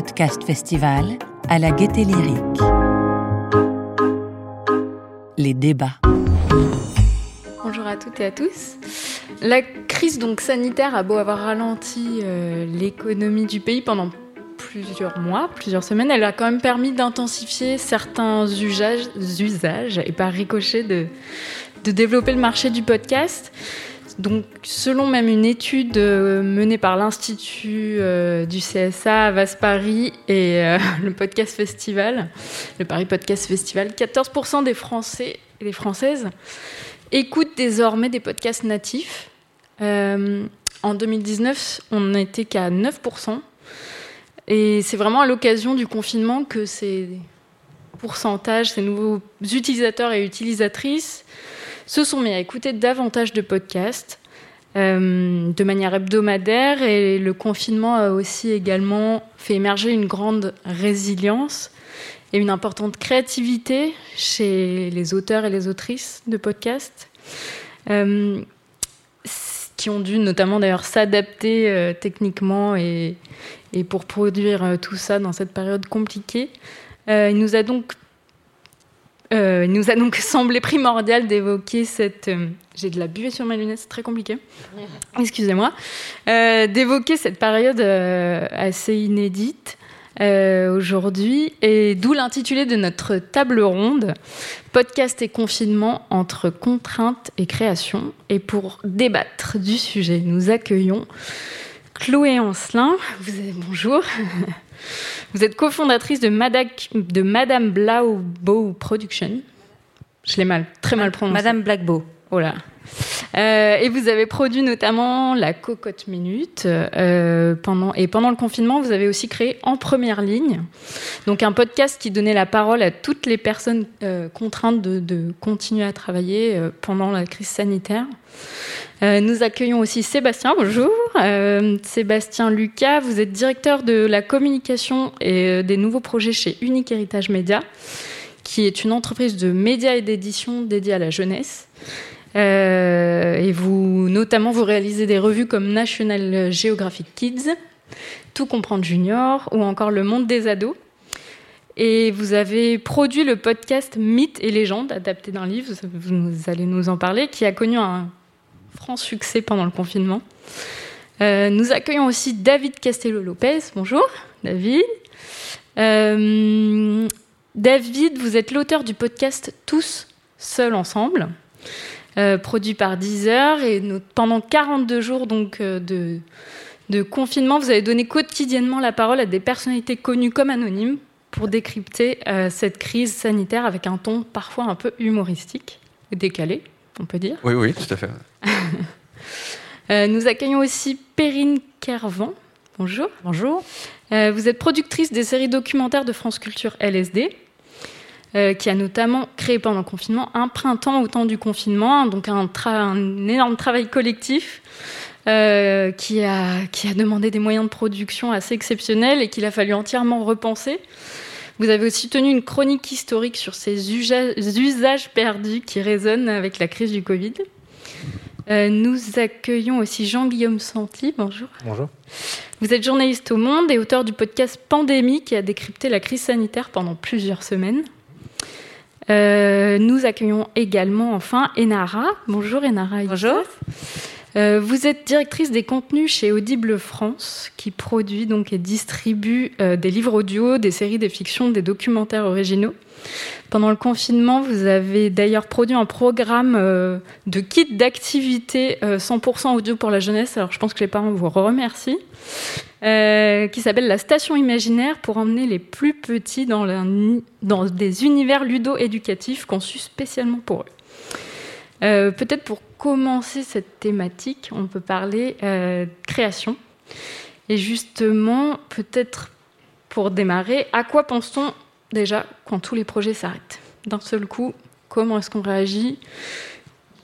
Podcast Festival à la Gaieté Lyrique. Les débats. Bonjour à toutes et à tous. La crise donc sanitaire a beau avoir ralenti euh, l'économie du pays pendant plusieurs mois, plusieurs semaines, elle a quand même permis d'intensifier certains usages, et par ricochet de développer le marché du podcast. Donc, selon même une étude euh, menée par l'Institut euh, du CSA à Vasse Paris et euh, le Podcast Festival, le Paris Podcast Festival, 14% des Français et des Françaises écoutent désormais des podcasts natifs. en 2019, on n'était qu'à 9%. Et c'est vraiment à l'occasion du confinement que ces pourcentages, ces nouveaux utilisateurs et utilisatrices se sont mis à écouter davantage de podcasts euh, de manière hebdomadaire et le confinement a aussi également fait émerger une grande résilience et une importante créativité chez les auteurs et les autrices de podcasts. Euh, qui ont dû notamment d'ailleurs s'adapter euh, techniquement et, et, pour produire tout ça dans cette période compliquée. il nous a donc euh, il nous a donc semblé primordial d'évoquer cette. Euh, j'ai de la buée sur ma lunette, c'est très compliqué. Excusez-moi. Euh, d'évoquer cette période assez inédite aujourd'hui, et d'où l'intitulé de notre table ronde Podcast et confinement entre contraintes et création. Et pour débattre du sujet, nous accueillons Chloé Ancelin. Vous avez bonjour. Vous êtes cofondatrice de, de Madame Blaubeau Production. Je l'ai mal, très mal prononcé. Madame Blackbeau. Oh là. Euh, et vous avez produit notamment la Cocotte Minute. Euh, pendant, et pendant le confinement, vous avez aussi créé En Première Ligne, donc un podcast qui donnait la parole à toutes les personnes euh, contraintes de, continuer à travailler pendant la crise sanitaire. Nous accueillons aussi Sébastien, bonjour. Sébastien Lucas, vous êtes directeur de la communication et des nouveaux projets chez Unique Héritage Média, qui est une entreprise de médias et d'édition dédiée à la jeunesse. Euh, et vous, notamment, vous réalisez des revues comme National Geographic Kids, Tout comprendre junior ou encore Le monde des ados. Et vous avez produit le podcast Mythes et légendes, adapté d'un livre, vous allez nous en parler, qui a connu un franc succès pendant le confinement. Euh, nous accueillons aussi David Castello-Lopez. Bonjour, David. Euh, David, vous êtes l'auteur du podcast Tous seuls ensemble. Euh, produit par Deezer. Et pendant 42 jours donc, euh, de, de confinement, vous avez donné quotidiennement la parole à des personnalités connues comme anonymes pour décrypter euh, cette crise sanitaire avec un ton parfois un peu humoristique, décalé, on peut dire. Oui, oui, tout à fait. nous accueillons aussi Perrine Kervan. Bonjour. Bonjour. vous êtes productrice des séries documentaires de France Culture LSD. Euh, qui a notamment créé pendant le confinement un printemps au temps du confinement, donc un, un énorme travail collectif euh, qui, a, qui a demandé des moyens de production assez exceptionnels et qu'il a fallu entièrement repenser. Vous avez aussi tenu une chronique historique sur ces usages perdus qui résonnent avec la crise du Covid. Euh, nous accueillons aussi Jean-Guillaume Santi. Bonjour. Bonjour. Vous êtes journaliste au Monde et auteur du podcast Pandémie qui a décrypté la crise sanitaire pendant plusieurs semaines. Euh, nous accueillons également enfin Enara. Bonjour Enara. Bonjour. Euh, vous êtes directrice des contenus chez Audible France, qui produit donc et distribue euh, des livres audio, des séries, des fictions, des documentaires originaux. Pendant le confinement, vous avez d'ailleurs produit un programme de kit d'activité 100% audio pour la jeunesse. Alors je pense que les parents vous remercient. Euh, qui s'appelle La Station Imaginaire pour emmener les plus petits dans, des univers ludo-éducatifs conçus spécialement pour eux. Euh, peut-être pour commencer cette thématique, on peut parler euh, création. Et justement, peut-être pour démarrer, à quoi pense-t-on déjà quand tous les projets s'arrêtent? D'un seul coup, comment est-ce qu'on réagit?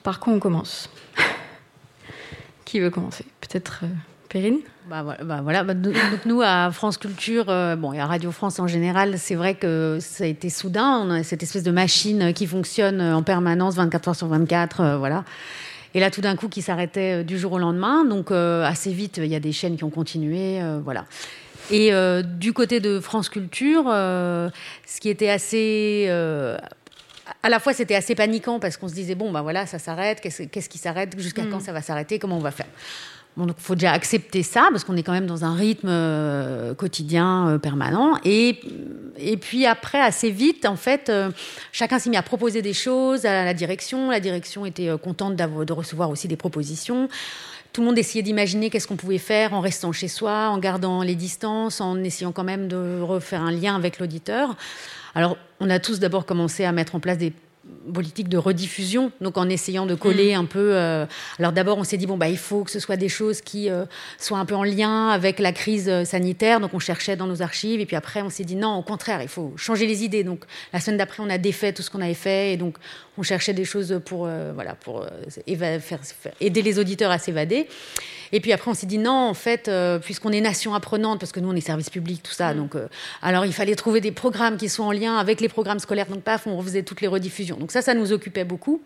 Par quoi on commence? Qui veut commencer? Peut-être Perrine? Bah, bah, voilà, bah, donc nous à France Culture, euh, bon, et à Radio France en général, c'est vrai que ça a été soudain. On a cette espèce de machine qui fonctionne en permanence, 24 heures sur 24, euh, voilà. Et là, tout d'un coup, qui s'arrêtait euh, du jour au lendemain. Donc assez vite, il y a des chaînes qui ont continué, voilà. Et du côté de France Culture, ce qui était assez à la fois c'était assez paniquant parce qu'on se disait bon ben voilà ça s'arrête qu'est-ce qui s'arrête? Jusqu'à mm. quand ça va s'arrêter? Comment on va faire? Bon, donc, il faut déjà accepter ça, parce qu'on est quand même dans un rythme euh, quotidien euh, permanent. Et, et puis après, assez vite, en fait, euh, chacun s'est mis à proposer des choses à la direction. La direction était contente de recevoir aussi des propositions. Tout le monde essayait d'imaginer qu'est-ce qu'on pouvait faire en restant chez soi, en gardant les distances, en essayant quand même de refaire un lien avec l'auditeur. Alors, on a tous d'abord commencé à mettre en place des politique de rediffusion, donc en essayant de coller mm. un peu. Euh, alors d'abord, on s'est dit bon bah il faut que ce soit des choses qui euh, soient un peu en lien avec la crise euh, sanitaire, donc on cherchait dans nos archives, et puis après on s'est dit non, au contraire, il faut changer les idées. Donc la semaine d'après, on a défait tout ce qu'on avait fait, et donc on cherchait des choses pour voilà pour faire, aider les auditeurs à s'évader. Et puis après, on s'est dit non, en fait, euh, puisqu'on est nation apprenante, parce que nous, on est service public, tout ça, mm. donc euh, alors il fallait trouver des programmes qui soient en lien avec les programmes scolaires. Donc paf, on refaisait toutes les rediffusions. Donc ça, ça nous occupait beaucoup.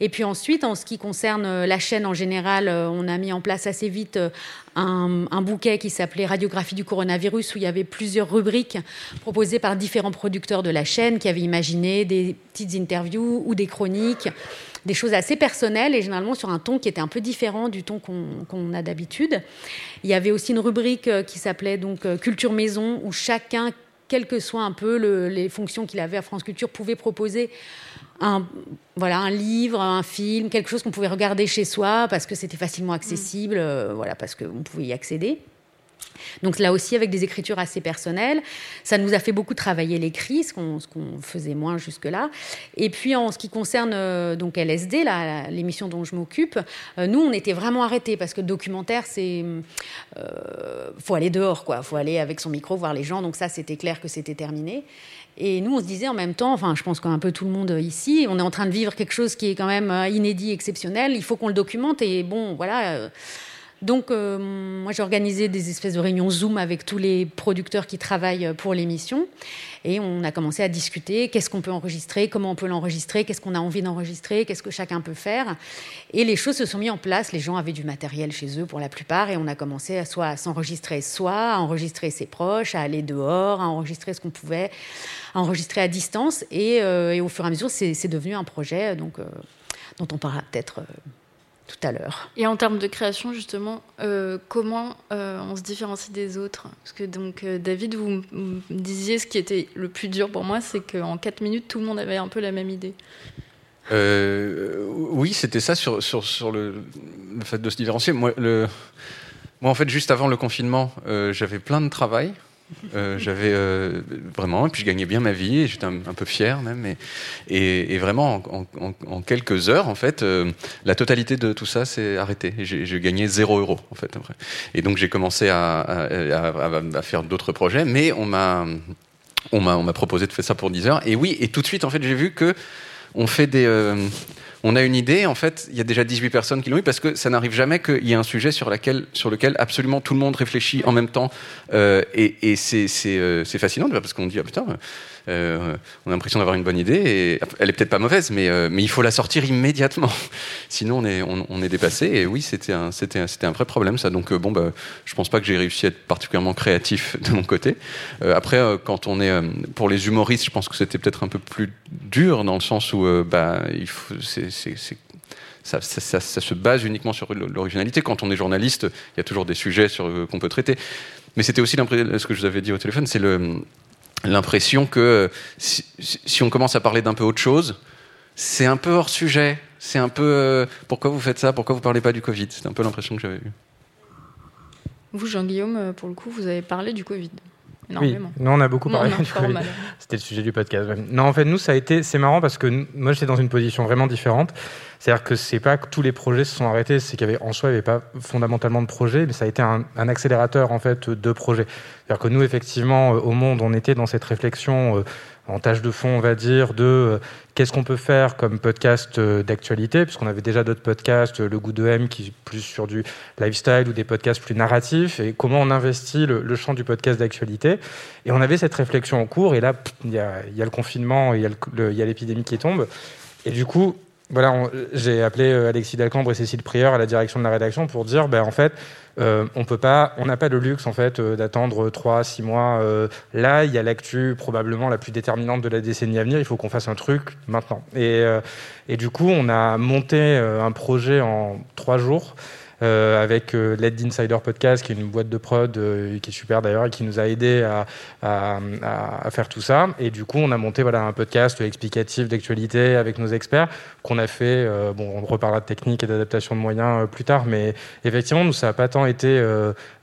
Et puis ensuite, en ce qui concerne euh, la chaîne en général, on a mis en place assez vite un, un bouquet qui s'appelait Radiographie du coronavirus, où il y avait plusieurs rubriques proposées par différents producteurs de la chaîne qui avaient imaginé des petites interviews ou des chroniques des choses assez personnelles et généralement sur un ton qui était un peu différent du ton qu'on a d'habitude. Il y avait aussi une rubrique euh, qui s'appelait donc euh, Culture Maison où chacun, quelles que soient un peu les fonctions qu'il avait à France Culture, pouvait proposer un, voilà, un livre, un film, quelque chose qu'on pouvait regarder chez soi parce que c'était facilement accessible, euh, voilà, parce qu'on pouvait y accéder. Donc là aussi avec des écritures assez personnelles. Ça nous a fait beaucoup travailler l'écrit, ce qu'on faisait moins jusque-là. Et puis en ce qui concerne euh, donc LSD, l'émission dont je m'occupe, euh, nous on était vraiment arrêtés parce que documentaire c'est euh, faut aller dehors quoi, faut aller avec son micro voir les gens. Donc ça c'était clair que c'était terminé. Et nous, on se disait en même temps, enfin, je pense qu'un peu tout le monde ici, on est en train de vivre quelque chose qui est quand même inédit, exceptionnel. Il faut qu'on le documente. Et bon, voilà. Donc, euh, moi, j'ai organisé des espèces de réunions Zoom avec tous les producteurs qui travaillent pour l'émission. Et on a commencé à discuter qu'est-ce qu'on peut enregistrer, comment on peut l'enregistrer, qu'est-ce qu'on a envie d'enregistrer, qu'est-ce que chacun peut faire? Et les choses se sont mises en place. Les gens avaient du matériel chez eux pour la plupart. Et on a commencé à soit à s'enregistrer, soit à enregistrer ses proches, à aller dehors, à enregistrer ce qu'on pouvait, à enregistrer à distance. Et, euh, au fur et à mesure, c'est devenu un projet donc, euh, dont on parlera peut-être tout à l'heure. Et en termes de création, justement, euh, comment euh, on se différencie des autres? Parce que donc, euh, David, vous me disiez ce qui était le plus dur pour moi, c'est qu'en 4 minutes, tout le monde avait un peu la même idée. oui, c'était ça sur, sur, sur le, le, fait de se différencier. Moi, le, moi, en fait, juste avant le confinement, j'avais plein de travail. Euh, j'avais euh, vraiment, et puis je gagnais bien ma vie, j'étais un, peu fier même. Et, vraiment, en, quelques heures, en fait, euh, la totalité de tout ça s'est arrêté. J'ai gagné zéro euro, en fait. Après. Et donc j'ai commencé à, faire d'autres projets, mais on m'a on m'a proposé de faire ça pour 10 heures. Et oui, et tout de suite, en fait, j'ai vu que on fait des on a une idée, en fait, il y a déjà 18 personnes qui l'ont eu, parce que ça n'arrive jamais qu'il y ait un sujet sur, laquelle, sur lequel absolument tout le monde réfléchit en même temps. Euh, et, et c'est euh, fascinant, parce qu'on dit, ah putain, euh, on a l'impression d'avoir une bonne idée, et elle est peut-être pas mauvaise, mais, euh, il faut la sortir immédiatement. Sinon, on est, dépassé. Et oui, c'était un, vrai problème, ça. Donc, euh, bon, bah, je pense pas que j'ai réussi à être particulièrement créatif de mon côté. après, quand on est. pour les humoristes, je pense que c'était peut-être un peu plus dur, dans le sens où bah, ça, ça, se base uniquement sur l'originalité. Quand on est journaliste, il y a toujours des sujets sur, qu'on peut traiter. Mais c'était aussi ce que je vous avais dit au téléphone, c'est le, l'impression que si, on commence à parler d'un peu autre chose, c'est un peu hors sujet. C'est un peu euh, pourquoi vous faites ça? Pourquoi vous parlez pas du Covid? C'est un peu l'impression que j'avais eue. Vous, Jean-Guillaume, euh, pour le coup, vous avez parlé du Covid. Énormément. Oui, nous on a beaucoup parlé du Covid. C'était le sujet du podcast. Non, en fait, nous, ça a été. C'est marrant parce que moi, j'étais dans une position vraiment différente. C'est-à-dire que c'est pas que tous les projets se sont arrêtés, c'est qu'il y avait en soi, il n'y avait pas fondamentalement de projets, mais ça a été un, accélérateur en fait de projets. C'est-à-dire que nous, effectivement, euh, au monde, on était dans cette réflexion euh, en tâche de fond, on va dire, de euh, qu'est-ce qu'on peut faire comme podcast d'actualité, puisqu'on avait déjà d'autres podcasts, Le Goût de M, qui est plus sur du lifestyle ou des podcasts plus narratifs, et comment on investit le, champ du podcast d'actualité. Et on avait cette réflexion en cours, et là, il y a, le confinement, il y a l'épidémie qui tombe. Et du coup, voilà, j'ai appelé euh, Alexis Dalcambre et Cécile Prieur à la direction de la rédaction pour dire, ben, en fait, euh, on peut pas, on n'a pas le luxe en fait euh, d'attendre 3 6 mois. Euh, là, il y a l'actu probablement la plus déterminante de la décennie à venir, il faut qu'on fasse un truc maintenant. Et, et du coup, on a monté un projet en 3 jours euh, avec euh, l'aide d'Insider Podcast, qui est une boîte de prod euh, qui est super d'ailleurs et qui nous a aidé à, faire tout ça. Et du coup, on a monté voilà, un podcast explicatif d'actualité avec nos experts qu'on a fait. bon, on reparlera de technique et d'adaptation de moyens plus tard, mais effectivement, nous, ça n'a pas tant été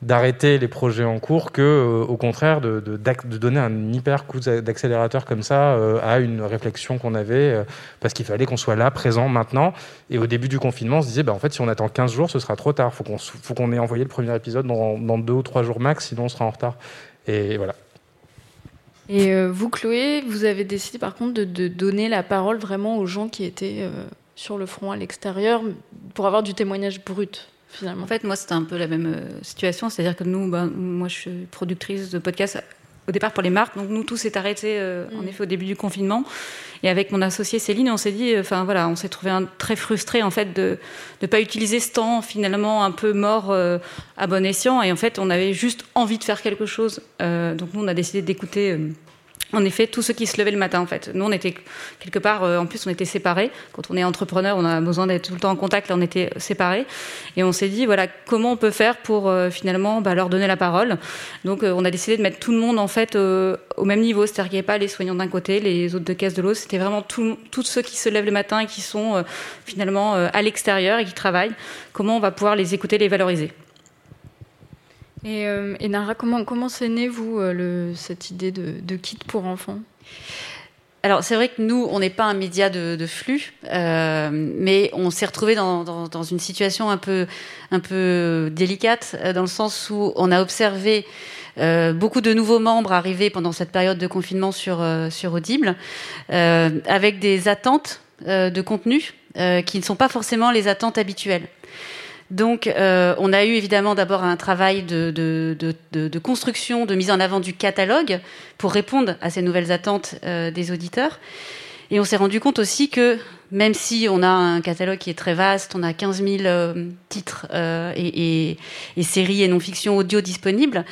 d'arrêter les projets en cours que, au contraire, de, donner un hyper coup d'accélérateur comme ça à une réflexion qu'on avait parce qu'il fallait qu'on soit là, présent maintenant. Et au début du confinement, on se disait, bah, en fait, si on attend 15 jours, ce sera trop tard. Faut qu'on faut qu'on ait envoyé le premier épisode dans, dans, deux ou trois jours max, sinon on sera en retard. Et voilà. Et euh, vous, Chloé, vous avez décidé par contre de, donner la parole vraiment aux gens qui étaient euh, sur le front à l'extérieur pour avoir du témoignage brut. Finalement. En fait, moi, c'était un peu la même euh, situation. C'est-à-dire que nous, ben, moi, je suis productrice de podcast au départ pour les marques. Donc nous, tout s'est arrêté en mm. effet au début du confinement. Et avec mon associé Céline, on s'est dit, euh, enfin voilà, on s'est trouvé un, très frustré en fait de ne pas utiliser ce temps finalement un peu mort euh, à bon escient. Et en fait, on avait juste envie de faire quelque chose. Euh, donc nous, on a décidé d'écouter en effet, tous ceux qui se levaient le matin, en fait. Nous, on était quelque part, euh, en plus, on était séparés. Quand on est entrepreneur, on a besoin d'être tout le temps en contact. Là, on était séparés. Et on s'est dit, voilà, comment on peut faire pour euh, finalement bah, leur donner la parole. Donc, euh, on a décidé de mettre tout le monde, en fait, au même niveau. C'est-à-dire qu'il n'y avait pas les soignants d'un côté, les autres de caisse de l'autre. C'était vraiment tous ceux qui se lèvent le matin et qui sont finalement à l'extérieur et qui travaillent. Comment on va pouvoir les écouter, les valoriser? Et, euh, Nara, comment, comment c'est né, vous, euh, cette idée de, kit pour enfants? Alors c'est vrai que nous, on n'est pas un média de, flux, euh, mais on s'est retrouvé dans, dans, une situation un peu, un peu délicate, dans le sens où on a observé beaucoup de nouveaux membres arriver pendant cette période de confinement sur, sur Audible, avec des attentes de contenu qui ne sont pas forcément les attentes habituelles. Donc, euh, on a eu évidemment d'abord un travail de, construction, de mise en avant du catalogue pour répondre à ces nouvelles attentes euh, des auditeurs. Et on s'est rendu compte aussi que même si on a un catalogue qui est très vaste, on a 15 000 euh, titres et, séries et non-fiction audio disponibles,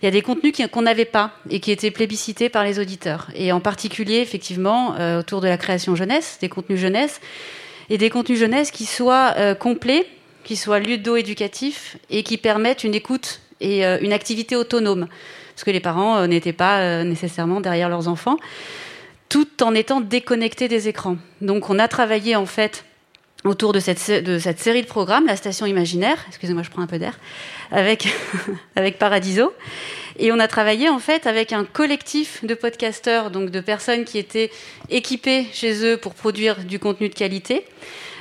il y a des contenus qu'on n'avait pas et qui étaient plébiscités par les auditeurs. Et en particulier, effectivement, autour de la création jeunesse, des contenus jeunesse, et des contenus jeunesse qui soient complets, qui soient ludo-éducatifs et qui permettent une écoute et euh, une activité autonome. Parce que les parents euh, n'étaient pas euh, nécessairement derrière leurs enfants, tout en étant déconnectés des écrans. Donc on a travaillé en fait autour de cette, de cette série de programmes, la station imaginaire, excusez-moi je prends un peu d'air, avec, avec Paradiso. Et on a travaillé en fait avec un collectif de podcasteurs, donc de personnes qui étaient équipées chez eux pour produire du contenu de qualité.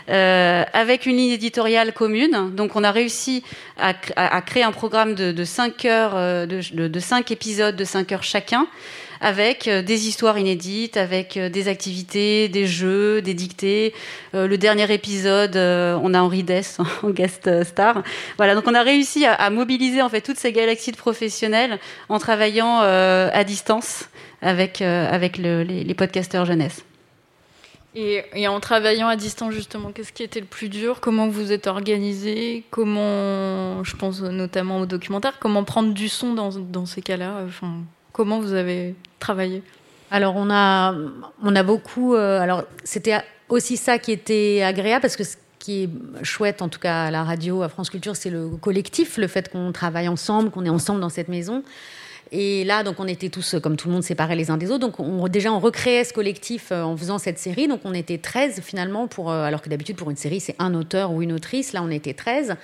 Euh, avec une ligne éditoriale commune. Donc on a réussi à, créer un programme de, de 5 heures, euh, de, de, de 5 épisodes de 5 heures chacun, avec euh, des histoires inédites, avec des activités, des jeux, des dictées. le dernier épisode, on a Henri Dess en guest star. Voilà, donc on a réussi à, mobiliser en fait toutes ces galaxies de professionnels en travaillant à distance avec, avec le, les, les podcasteurs jeunesse. Et, en travaillant à distance, justement, qu'est-ce qui était le plus dur? Comment vous êtes organisé? Comment, je pense notamment au documentaire, comment prendre du son dans, ces cas-là? Comment vous avez travaillé? Alors, on a, on a beaucoup. Euh, alors, c'était aussi ça qui était agréable, parce que ce qui est chouette, en tout cas à la radio, à France Culture, c'est le collectif, le fait qu'on travaille ensemble, qu'on est ensemble dans cette maison. Et là, donc, on était tous, comme tout le monde, séparés les uns des autres. Donc, on, déjà, on recréait ce collectif euh, en faisant cette série. Donc, on était 13 finalement, pour, euh, alors que d'habitude, pour une série, c'est un auteur ou une autrice. Là, on était 13.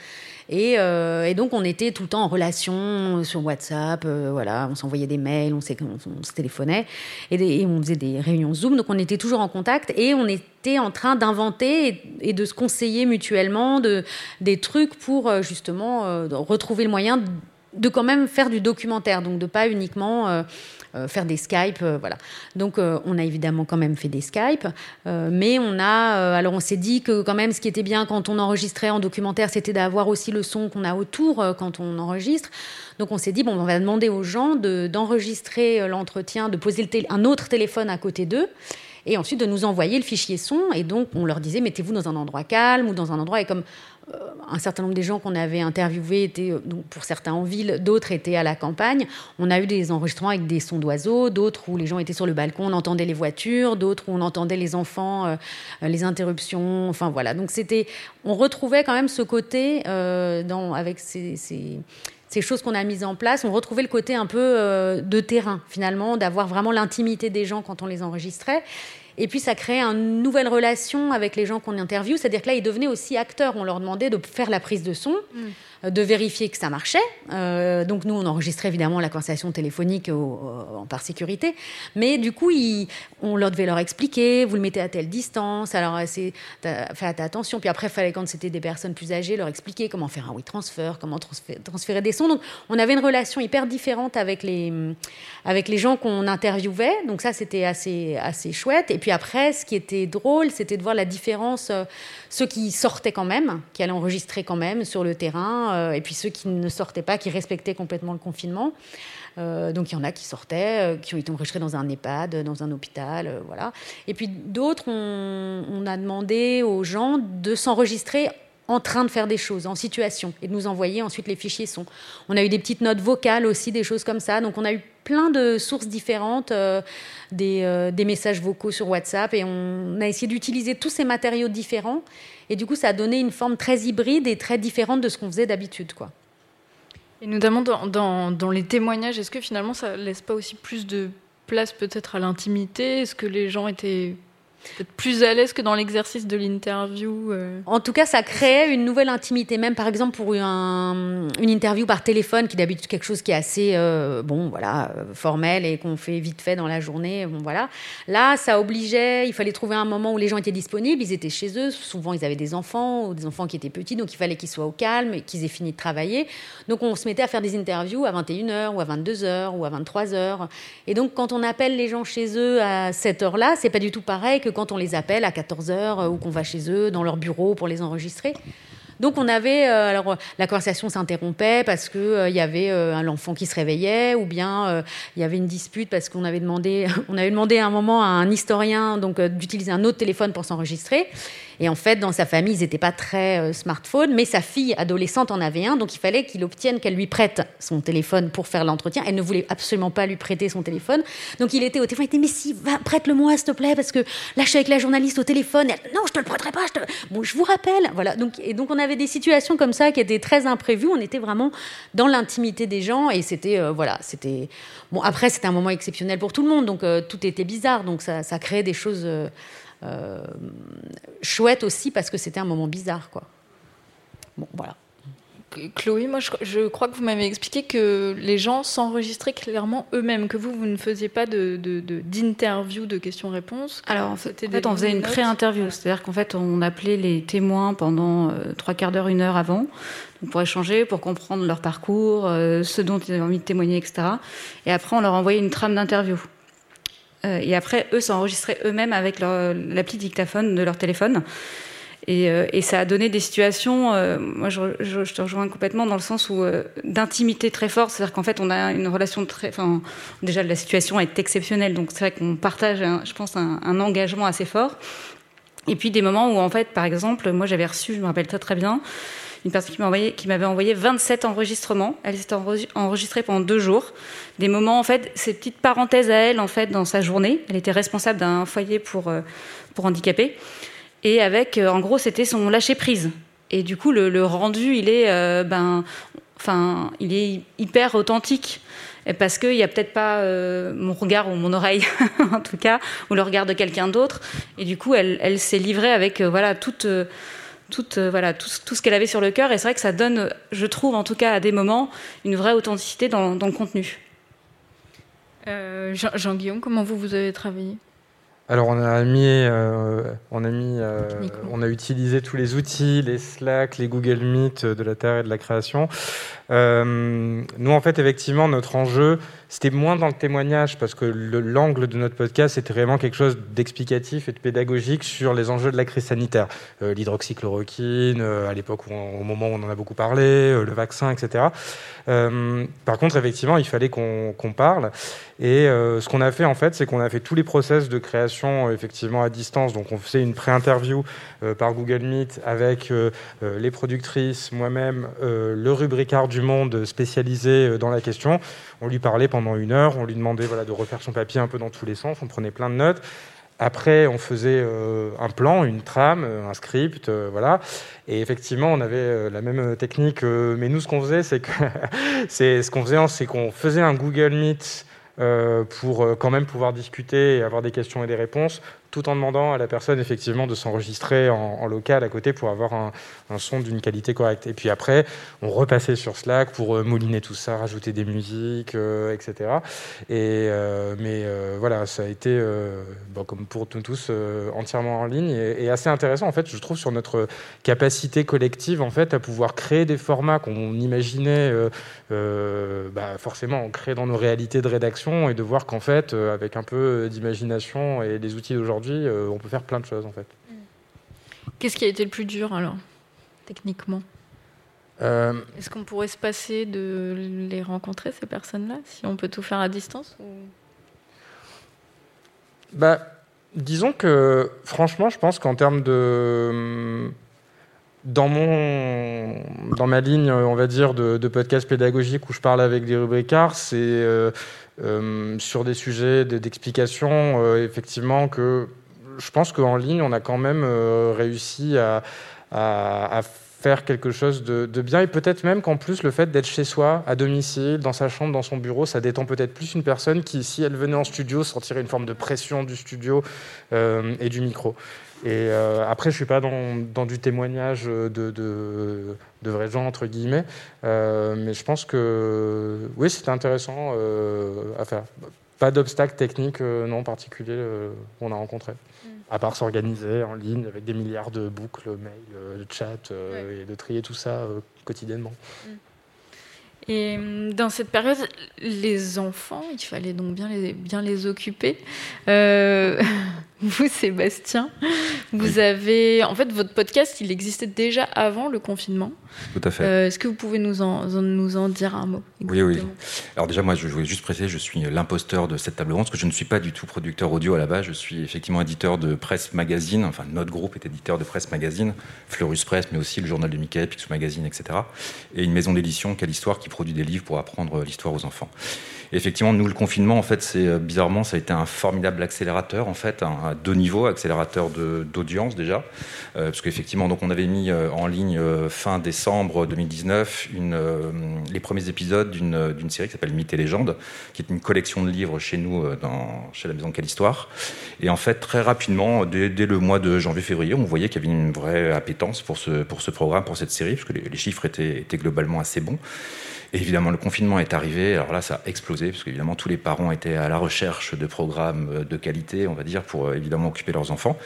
Et, euh, et, donc, on était tout le temps en relation sur WhatsApp. Voilà, on s'envoyait des mails, on, se téléphonait et, on faisait des réunions Zoom. Donc, on était toujours en contact et on était en train d'inventer et, de se conseiller mutuellement de, des trucs pour justement retrouver le moyen de quand même faire du documentaire, donc de pas uniquement euh, euh, faire des Skype, euh, voilà. Donc on a évidemment quand même fait des Skype, mais on a, alors on s'est dit que quand même ce qui était bien quand on enregistrait en documentaire, c'était d'avoir aussi le son qu'on a autour quand on enregistre. Donc on s'est dit bon, on va demander aux gens de d'enregistrer l'entretien, de poser le un autre téléphone à côté d'eux et ensuite de nous envoyer le fichier son. Et donc, on leur disait, mettez-vous dans un endroit calme ou dans un endroit. Et comme euh, un certain nombre des gens qu'on avait interviewés étaient, euh, pour certains en ville, d'autres étaient à la campagne. On a eu des enregistrements avec des sons d'oiseaux, d'autres où les gens étaient sur le balcon, on entendait les voitures, d'autres où on entendait les enfants, euh, les interruptions. Enfin voilà. Donc c'était, on retrouvait quand même ce côté avec ces choses qu'on a mises en place, on retrouvait le côté un peu de terrain, finalement, d'avoir vraiment l'intimité des gens quand on les enregistrait. Et puis, ça créait une nouvelle relation avec les gens qu'on interviewe. C'est-à-dire que là, ils devenaient aussi acteurs. On leur demandait de faire la prise de son. Mm. Euh, de vérifier que ça marchait. Euh, donc nous, on enregistrait évidemment la conversation téléphonique en par sécurité, mais du coup, on leur devait leur expliquer, vous le mettez à telle distance, alors c'est faites attention. Puis après, fallait quand c'était des personnes plus âgées leur expliquer comment faire un WeTransfer, comment transférer, des sons. Donc on avait une relation hyper différente avec les avec les gens qu'on interviewait. Donc ça, c'était assez assez chouette. Et puis après, ce qui était drôle, c'était de voir la différence, euh, ceux qui sortaient quand même, qui allaient enregistrer quand même sur le terrain euh, et puis ceux qui ne sortaient pas, qui respectaient complètement le confinement. Euh, donc il y en a qui sortaient, euh, qui ont été enregistrés dans un EHPAD, dans un hôpital, voilà. Et puis d'autres, on, a demandé aux gens de s'enregistrer en train de faire des choses, en situation, et de nous envoyer ensuite les fichiers son. On a eu des petites notes vocales aussi, des choses comme ça. Donc on a eu plein de sources différentes, des, des, messages vocaux sur WhatsApp, et on a essayé d'utiliser tous ces matériaux différents et du coup, ça a donné une forme très hybride et très différente de ce qu'on faisait d'habitude. quoi. Et notamment dans, dans, dans les témoignages, est-ce que finalement ça laisse pas aussi plus de place peut-être à l'intimité? Est-ce que les gens étaient peut-être plus à l'aise que dans l'exercice de l'interview. Euh. En tout cas, ça créait une nouvelle intimité. Même par exemple pour une interview par téléphone, qui d'habitude quelque chose qui est assez euh, bon, voilà, euh, formel et qu'on fait vite fait dans la journée. Bon, voilà. Là, ça obligeait. Il fallait trouver un moment où les gens étaient disponibles. Ils étaient chez eux. Souvent, ils avaient des enfants ou des enfants qui étaient petits, donc il fallait qu'ils soient au calme et qu'ils aient fini de travailler. Donc on se mettait à faire des interviews à 21h ou à 22h ou à 23h. Et donc quand on appelle les gens chez eux à cette heure-là, c'est pas du tout pareil que quand on les appelle à 14h euh, ou qu'on va chez eux dans leur bureau pour les enregistrer. Donc on avait, euh, alors la conversation s'interrompait parce que euh, il y avait un enfant qui se réveillait, ou bien il y avait une dispute parce qu'on avait demandé, on avait demandé à un moment à un historien donc d'utiliser un autre téléphone pour s'enregistrer. Et en fait, dans sa famille, ils n'étaient pas très euh, smartphone, mais sa fille adolescente en avait un, donc il fallait qu'il obtienne qu'elle lui prête son téléphone pour faire l'entretien. Elle ne voulait absolument pas lui prêter son téléphone. Donc il était au téléphone, il était, mais si, prête-le-moi, s'il te plaît, parce que là, je suis avec la journaliste au téléphone. non, je te le prêterai pas. Je te... Bon, je vous rappelle. Voilà. Donc, et donc on avait des situations comme ça qui étaient très imprévues. On était vraiment dans l'intimité des gens et c'était, euh, voilà, c'était. Bon, après, c'était un moment exceptionnel pour tout le monde, donc euh, tout était bizarre. Donc ça, créait des choses. Chouette aussi parce que c'était un moment bizarre, quoi. Bon, voilà. Chloé, moi je, crois que vous m'avez expliqué que les gens s'enregistraient clairement eux-mêmes, que vous, vous ne faisiez pas d'interview de, de, de questions-réponses. Alors en fait, on faisait une pré-interview, c'est-à-dire qu'en fait on appelait les témoins pendant euh, trois quarts d'heure, une heure avant, pour échanger, pour comprendre leur parcours, euh, ce dont ils avaient envie de témoigner, etc. Et après on leur envoyait une trame d'interview. Euh, et après, eux s'enregistraient eux-mêmes avec l'appli dictaphone de leur téléphone. Et, euh, ça a donné des situations, euh, moi je, te rejoins complètement dans le sens où d'intimité très forte, c'est-à-dire qu'en fait on a une relation très, enfin déjà la situation est exceptionnelle, donc c'est vrai qu'on partage, je pense, un, un, engagement assez fort. Et puis des moments où en fait, par exemple, moi j'avais reçu, je me rappelle très très bien, une personne qui m'avait envoyé, envoyé 27 enregistrements. Elle s'était enregistrée pendant deux jours. Des moments, en fait, ces petites parenthèses à elle, en fait, dans sa journée. Elle était responsable d'un foyer pour, euh, handicapés. Et avec, euh, en gros, c'était son lâcher prise. Et du coup, le, rendu, il est, euh, ben, enfin, il est hyper authentique parce qu'il n'y a peut-être pas mon regard ou mon oreille, en tout cas, ou le regard de quelqu'un d'autre. Et du coup, elle s'est livrée avec voilà toute tout, euh, voilà, tout, ce qu'elle avait sur le cœur. Et c'est vrai que ça donne, je trouve en tout cas à des moments, une vraie authenticité dans, le contenu. Euh, Jean-Guillaume, comment vous, vous avez travaillé? Alors on a mis, euh, on a mis, on a utilisé tous les outils, les Slack, les Google Meet de la terre et de la création. nous en fait effectivement notre enjeu c'était moins dans le témoignage parce que l'angle de notre podcast c'était vraiment quelque chose d'explicatif et de pédagogique sur les enjeux de la crise sanitaire, l'hydroxychloroquine, à l'époque au moment où on en a beaucoup parlé, le vaccin, etc. par contre, effectivement, il fallait qu'on parle. Et ce qu'on a fait en fait, c'est qu'on a fait tous les process de création effectivement à distance. Donc, on faisait une pré-interview par Google Meet avec les productrices, moi-même, le rubricard du Monde spécialisé dans la question. On lui parlait pendant une heure, on lui demandait voilà, de refaire son papier un peu dans tous les sens, on prenait plein de notes. Après, on faisait euh, un plan, une trame, un script, euh, voilà. Et effectivement, on avait euh, la même technique. mais nous, ce qu'on faisait, c'est que ce qu'on faisait, c'est qu'on faisait un Google Meet pour quand même pouvoir discuter et avoir des questions et des réponses tout en demandant à la personne effectivement de s'enregistrer en, local à côté pour avoir un, son d'une qualité correcte. Et puis après, on repassait sur Slack pour euh, mouliner tout ça, rajouter des musiques, euh, etc. Et, euh, mais voilà, ça a été, comme pour nous tous, entièrement en ligne et, assez intéressant en fait, je trouve, sur notre capacité collective en fait à pouvoir créer des formats qu'on imaginait bah, forcément créer dans nos réalités de rédaction et de voir qu'en fait, avec un peu d'imagination et des outils d'aujourd'hui, aujourd'hui, euh, on peut faire plein de choses en fait. Qu'est-ce qui a été le plus dur alors, techniquement? Euh, Est-ce qu'on pourrait se passer de les rencontrer, ces personnes-là, si on peut tout faire à distance bah, Disons que, franchement, je pense qu'en termes de. Dans, mon, dans ma ligne, on va dire, de, de podcast pédagogique où je parle avec des rubricards, c'est euh, euh, sur des sujets d'explication, euh, effectivement, que je pense qu'en ligne, on a quand même réussi à, faire quelque chose de, bien et peut-être même qu'en plus le fait d'être chez soi, à domicile, dans sa chambre, dans son bureau, ça détend peut-être plus une personne qui, si elle venait en studio, sentirait une forme de pression du studio et du micro. Et après, je suis pas dans, du témoignage de, de vrais gens, entre guillemets. Euh, mais je pense que oui, c'était intéressant euh, à faire. Pas d'obstacle technique euh, non particulier qu'on a rencontré. Mm. À part s'organiser en ligne avec des milliards de boucles, mails, de chat et de trier tout ça quotidiennement. Mm. Et hum, dans cette période, les enfants, il fallait donc bien les, bien les occuper. Euh, vous, Sébastien, vous avez. En fait, votre podcast, il existait déjà avant le confinement. Tout à fait. Euh, est-ce que vous pouvez nous en, nous en dire un mot Oui, oui. Alors, déjà, moi, je voulais juste préciser, je suis l'imposteur de cette table ronde, parce que je ne suis pas du tout producteur audio à la base. Je suis effectivement éditeur de presse magazine. Enfin, notre groupe est éditeur de presse magazine, Fleurus Presse, mais aussi le journal de Mickey, Pixel Magazine, etc. Et une maison d'édition, Quelle Histoire, qui produit des livres pour apprendre l'histoire aux enfants. Effectivement, nous, le confinement, en fait, c'est euh, bizarrement, ça a été un formidable accélérateur, en fait, à deux niveaux, accélérateur d'audience déjà, euh, parce qu'effectivement, donc on avait mis euh, en ligne fin décembre 2019 une, les premiers épisodes d'une série qui s'appelle Mythes et légendes, qui est une collection de livres chez nous, dans, chez la maison Quelle Histoire. Et en fait, très rapidement, dès, le mois de janvier-février, on voyait qu'il y avait une vraie appétence pour ce, pour ce programme, pour cette série, parce que les, les chiffres étaient, étaient globalement assez bons évidemment, le confinement est arrivé. Alors là, ça a explosé, parce qu'évidemment, tous les parents étaient à la recherche de programmes de qualité, on va dire, pour euh, évidemment occuper leurs enfants.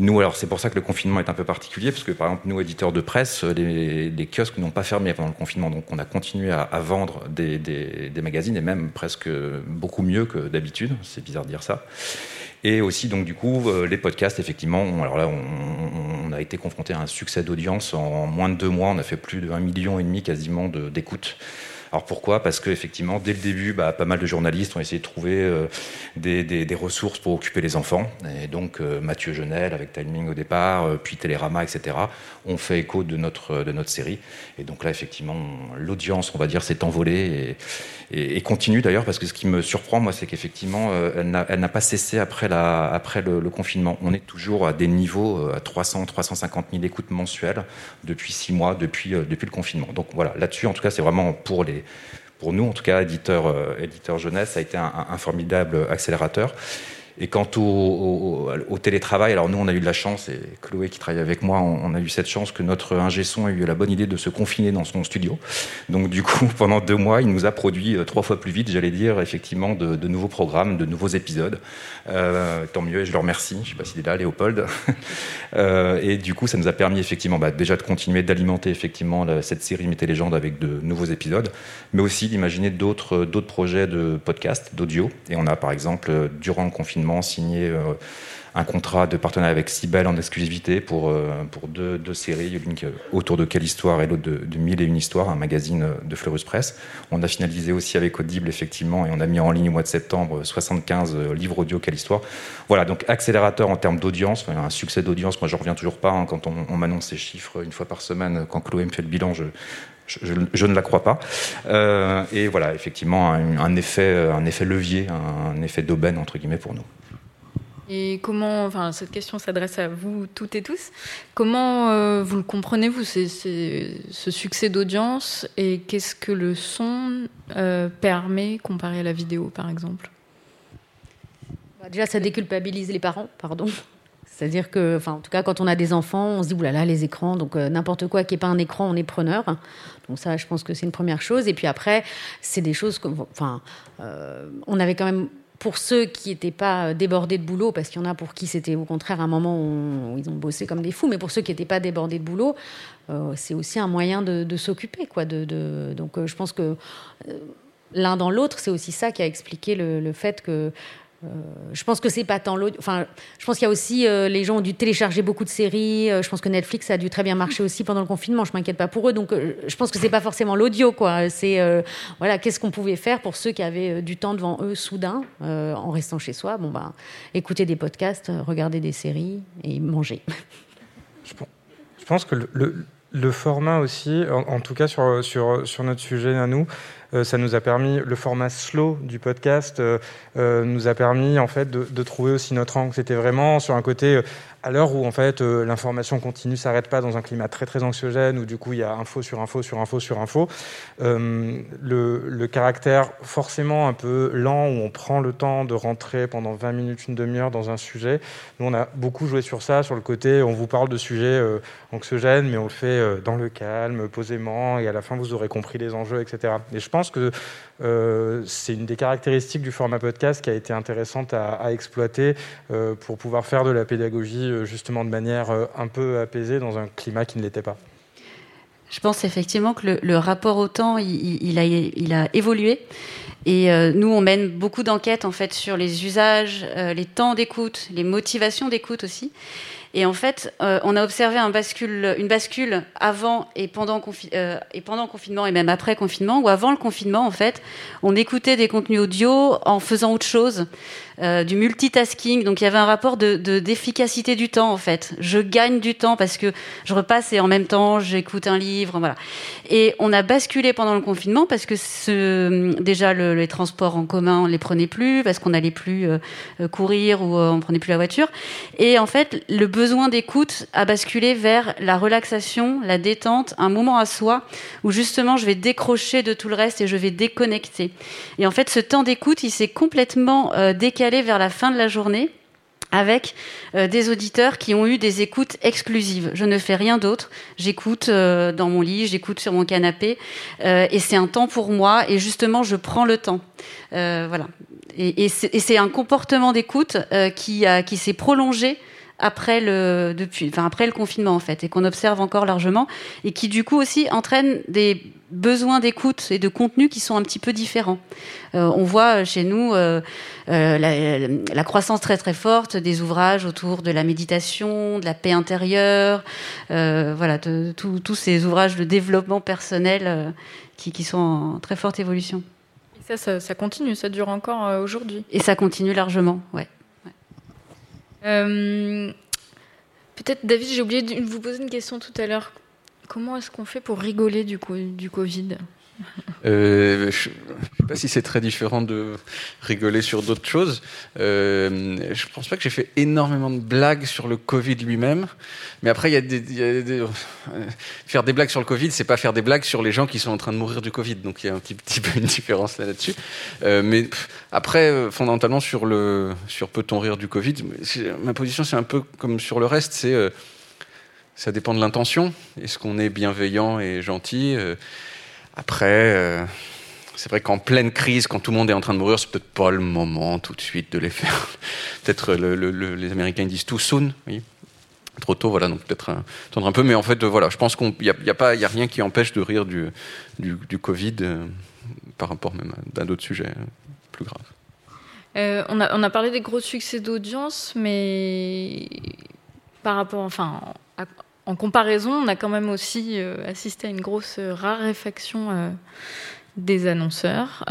Nous, alors c'est pour ça que le confinement est un peu particulier, parce que par exemple, nous, éditeurs de presse, les, les kiosques n'ont pas fermé pendant le confinement, donc on a continué à, vendre des, magazines, et même presque beaucoup mieux que d'habitude, c'est bizarre de dire ça. Et aussi, donc, du coup, euh, les podcasts, effectivement, alors là, on, a été confronté à un succès d'audience. En moins de deux mois, on a fait plus de 1,5 million quasiment d'écoutes. Alors pourquoi? Parce qu'effectivement, dès le début, bah, pas mal de journalistes ont essayé de trouver euh, des, ressources pour occuper les enfants. Et donc euh, Mathieu Genel, avec Timing au départ, euh, puis Télérama, etc., ont fait écho de notre, série. Et donc là, effectivement, l'audience, on va dire, s'est envolée et, continue d'ailleurs, parce que ce qui me surprend, moi, c'est qu'effectivement, elle n'a pas cessé après, le, confinement. On est toujours à des niveaux à 300, 350 000 écoutes mensuelles depuis six mois, depuis le confinement. Donc voilà, là-dessus, en tout cas, c'est vraiment pour les pour nous, en tout cas, éditeur, euh, jeunesse, ça a été un, formidable accélérateur. Et quant au, télétravail, alors nous, on a eu de la chance, et Chloé qui travaille avec moi, on, a eu cette chance que notre ingé son a eu la bonne idée de se confiner dans son studio. Donc du coup, pendant deux mois, il nous a produit euh, trois fois plus vite, j'allais dire, effectivement, de, nouveaux programmes, de nouveaux épisodes. Euh, tant mieux, et je le remercie. Je ne sais pas s'il est là, Léopold. euh, et du coup, ça nous a permis effectivement bah, déjà de continuer d'alimenter effectivement cette série Mété Légende avec de nouveaux épisodes, mais aussi d'imaginer d'autres projets de podcast, d'audio. Et on a par exemple, durant le confinement, signé euh, un contrat de partenariat avec Cybelle en exclusivité pour, euh, pour deux, deux séries, l'une autour de Quelle Histoire et l'autre de, de Mille et une Histoire, un magazine de Fleurus Press. On a finalisé aussi avec Audible, effectivement, et on a mis en ligne au mois de septembre 75 euh, livres audio Quelle Histoire. Voilà, donc accélérateur en termes d'audience, un succès d'audience. Moi, je reviens toujours pas hein, quand on, m'annonce ces chiffres une fois par semaine. Quand Chloé me fait le bilan, je, je, ne la crois pas. Euh, et voilà, effectivement, un, effet, un effet levier, un effet d'aubaine, entre guillemets, pour nous. Et comment, enfin, cette question s'adresse à vous toutes et tous. Comment euh, vous le comprenez, vous, ce succès d'audience et qu'est-ce que le son euh, permet comparé à la vidéo, par exemple? Bah, Déjà, ça déculpabilise les parents, pardon. C'est-à-dire que, enfin, en tout cas, quand on a des enfants, on se dit, oulala, les écrans, donc euh, n'importe quoi qui n'est pas un écran, on est preneur. Donc ça, je pense que c'est une première chose. Et puis après, c'est des choses comme, enfin, on avait quand même pour ceux qui n'étaient pas débordés de boulot, parce qu'il y en a pour qui c'était au contraire un moment où, ils ont bossé comme des fous, mais pour ceux qui n'étaient pas débordés de boulot, euh, c'est aussi un moyen de, s'occuper. Quoi, de, donc euh, je pense que euh, l'un dans l'autre, c'est aussi ça qui a expliqué le fait que euh, je pense que c'est pas tant l'audio. Enfin, je pense qu'il y a aussi euh, les gens ont dû télécharger beaucoup de séries. Euh, je pense que Netflix a dû très bien marcher aussi pendant le confinement. Je m'inquiète pas pour eux. Donc, je pense que c'est pas forcément l'audio, quoi. C'est voilà, qu'est-ce qu'on pouvait faire pour ceux qui avaient du temps devant eux soudain en restant chez soi? Bon bah, écouter des podcasts, regarder des séries et manger. Je pense que le, le, format aussi, en, tout cas sur, sur, sur notre sujet à nous, ça nous a permis le format slow du podcast euh, nous a permis en fait de, trouver aussi notre angle. C'était vraiment sur un côté euh, à l'heure où en fait euh, l'information continue s'arrête pas dans un climat très très anxiogène où du coup il y a info sur info sur info sur info euh, le, caractère forcément un peu lent où on prend le temps de rentrer pendant 20 minutes une demi-heure dans un sujet nous on a beaucoup joué sur ça sur le côté on vous parle de sujets euh, anxiogènes mais on le fait dans le calme posément et à la fin vous aurez compris les enjeux etc et je pense que c'est une des caractéristiques du format podcast qui a été intéressante à exploiter pour pouvoir faire de la pédagogie euh, justement de manière euh, un peu apaisée dans un climat qui ne l'était pas Je pense effectivement que le, rapport au temps, il, a, évolué. Et euh, nous, on mène beaucoup d'enquêtes en fait sur les usages, les temps d'écoute, les motivations d'écoute aussi. Et en fait, on a observé une bascule avant et pendant, et pendant confinement et même après confinement, ou avant le confinement, en fait, on écoutait des contenus audio en faisant autre chose. Euh, du multitasking. Donc il y avait un rapport de d'efficacité du temps en fait. Je gagne du temps parce que je repasse et en même temps j'écoute un livre, voilà. Et on a basculé pendant le confinement parce que déjà les transports en commun on les prenait plus parce qu'on n'allait plus euh, euh, courir ou on prenait plus la voiture. Et en fait le besoin d'écoute a basculé vers la relaxation, la détente, un moment à soi où justement je vais décrocher de tout le reste et je vais déconnecter. Et en fait ce temps d'écoute il s'est complètement décalé vers la fin de la journée avec euh, des auditeurs qui ont eu des écoutes exclusives. Je ne fais rien d'autre. J'écoute euh, dans mon lit, j'écoute sur mon canapé, euh, et c'est un temps pour moi. Et justement, je prends le temps. voilà. Et, c'est un comportement d'écoute qui, qui s'est prolongé après le depuis enfin après le confinement en fait et qu'on observe encore largement et qui du coup aussi entraîne des besoins d'écoute et de contenu qui sont un petit peu différents. Euh, on voit chez nous euh, euh, la, la, croissance très très forte des ouvrages autour de la méditation, de la paix intérieure, euh, voilà, tous ces ouvrages de développement personnel euh, qui, qui, sont en très forte évolution. Et ça, ça, ça continue, ça dure encore aujourd'hui? Et ça continue largement, ouais. Euh, peut-être, David, j'ai oublié de vous poser une question tout à l'heure. Comment est-ce qu'on fait pour rigoler du, du Covid? Euh, je ne sais pas si c'est très différent de rigoler sur d'autres choses. Euh, je ne pense pas que j'ai fait énormément de blagues sur le Covid lui-même. Mais après, des, faire des blagues sur le Covid, c'est pas faire des blagues sur les gens qui sont en train de mourir du Covid. Donc il y a un petit, peu une différence là-dessus. Euh, mais après, fondamentalement, sur, le, sur peut-on rire du Covid, ma position, c'est un peu comme sur le reste. C'est ça dépend de l'intention. Est-ce qu'on est bienveillant et gentil après, euh, c'est vrai qu'en pleine crise, quand tout le monde est en train de mourir, c'est peut-être pas le moment tout de suite de les faire. peut-être les Américains disent too soon, oui. Trop tôt, voilà, donc peut-être attendre un peu. Mais en fait, voilà, je pense qu'il n'y a, rien qui empêche de rire du, Covid euh, par rapport même à, d'autres sujets plus graves. Euh, on, a, parlé des gros succès d'audience, mais par rapport, enfin, en comparaison, on a quand même aussi euh, assisté à une grosse euh, raréfaction euh, des annonceurs.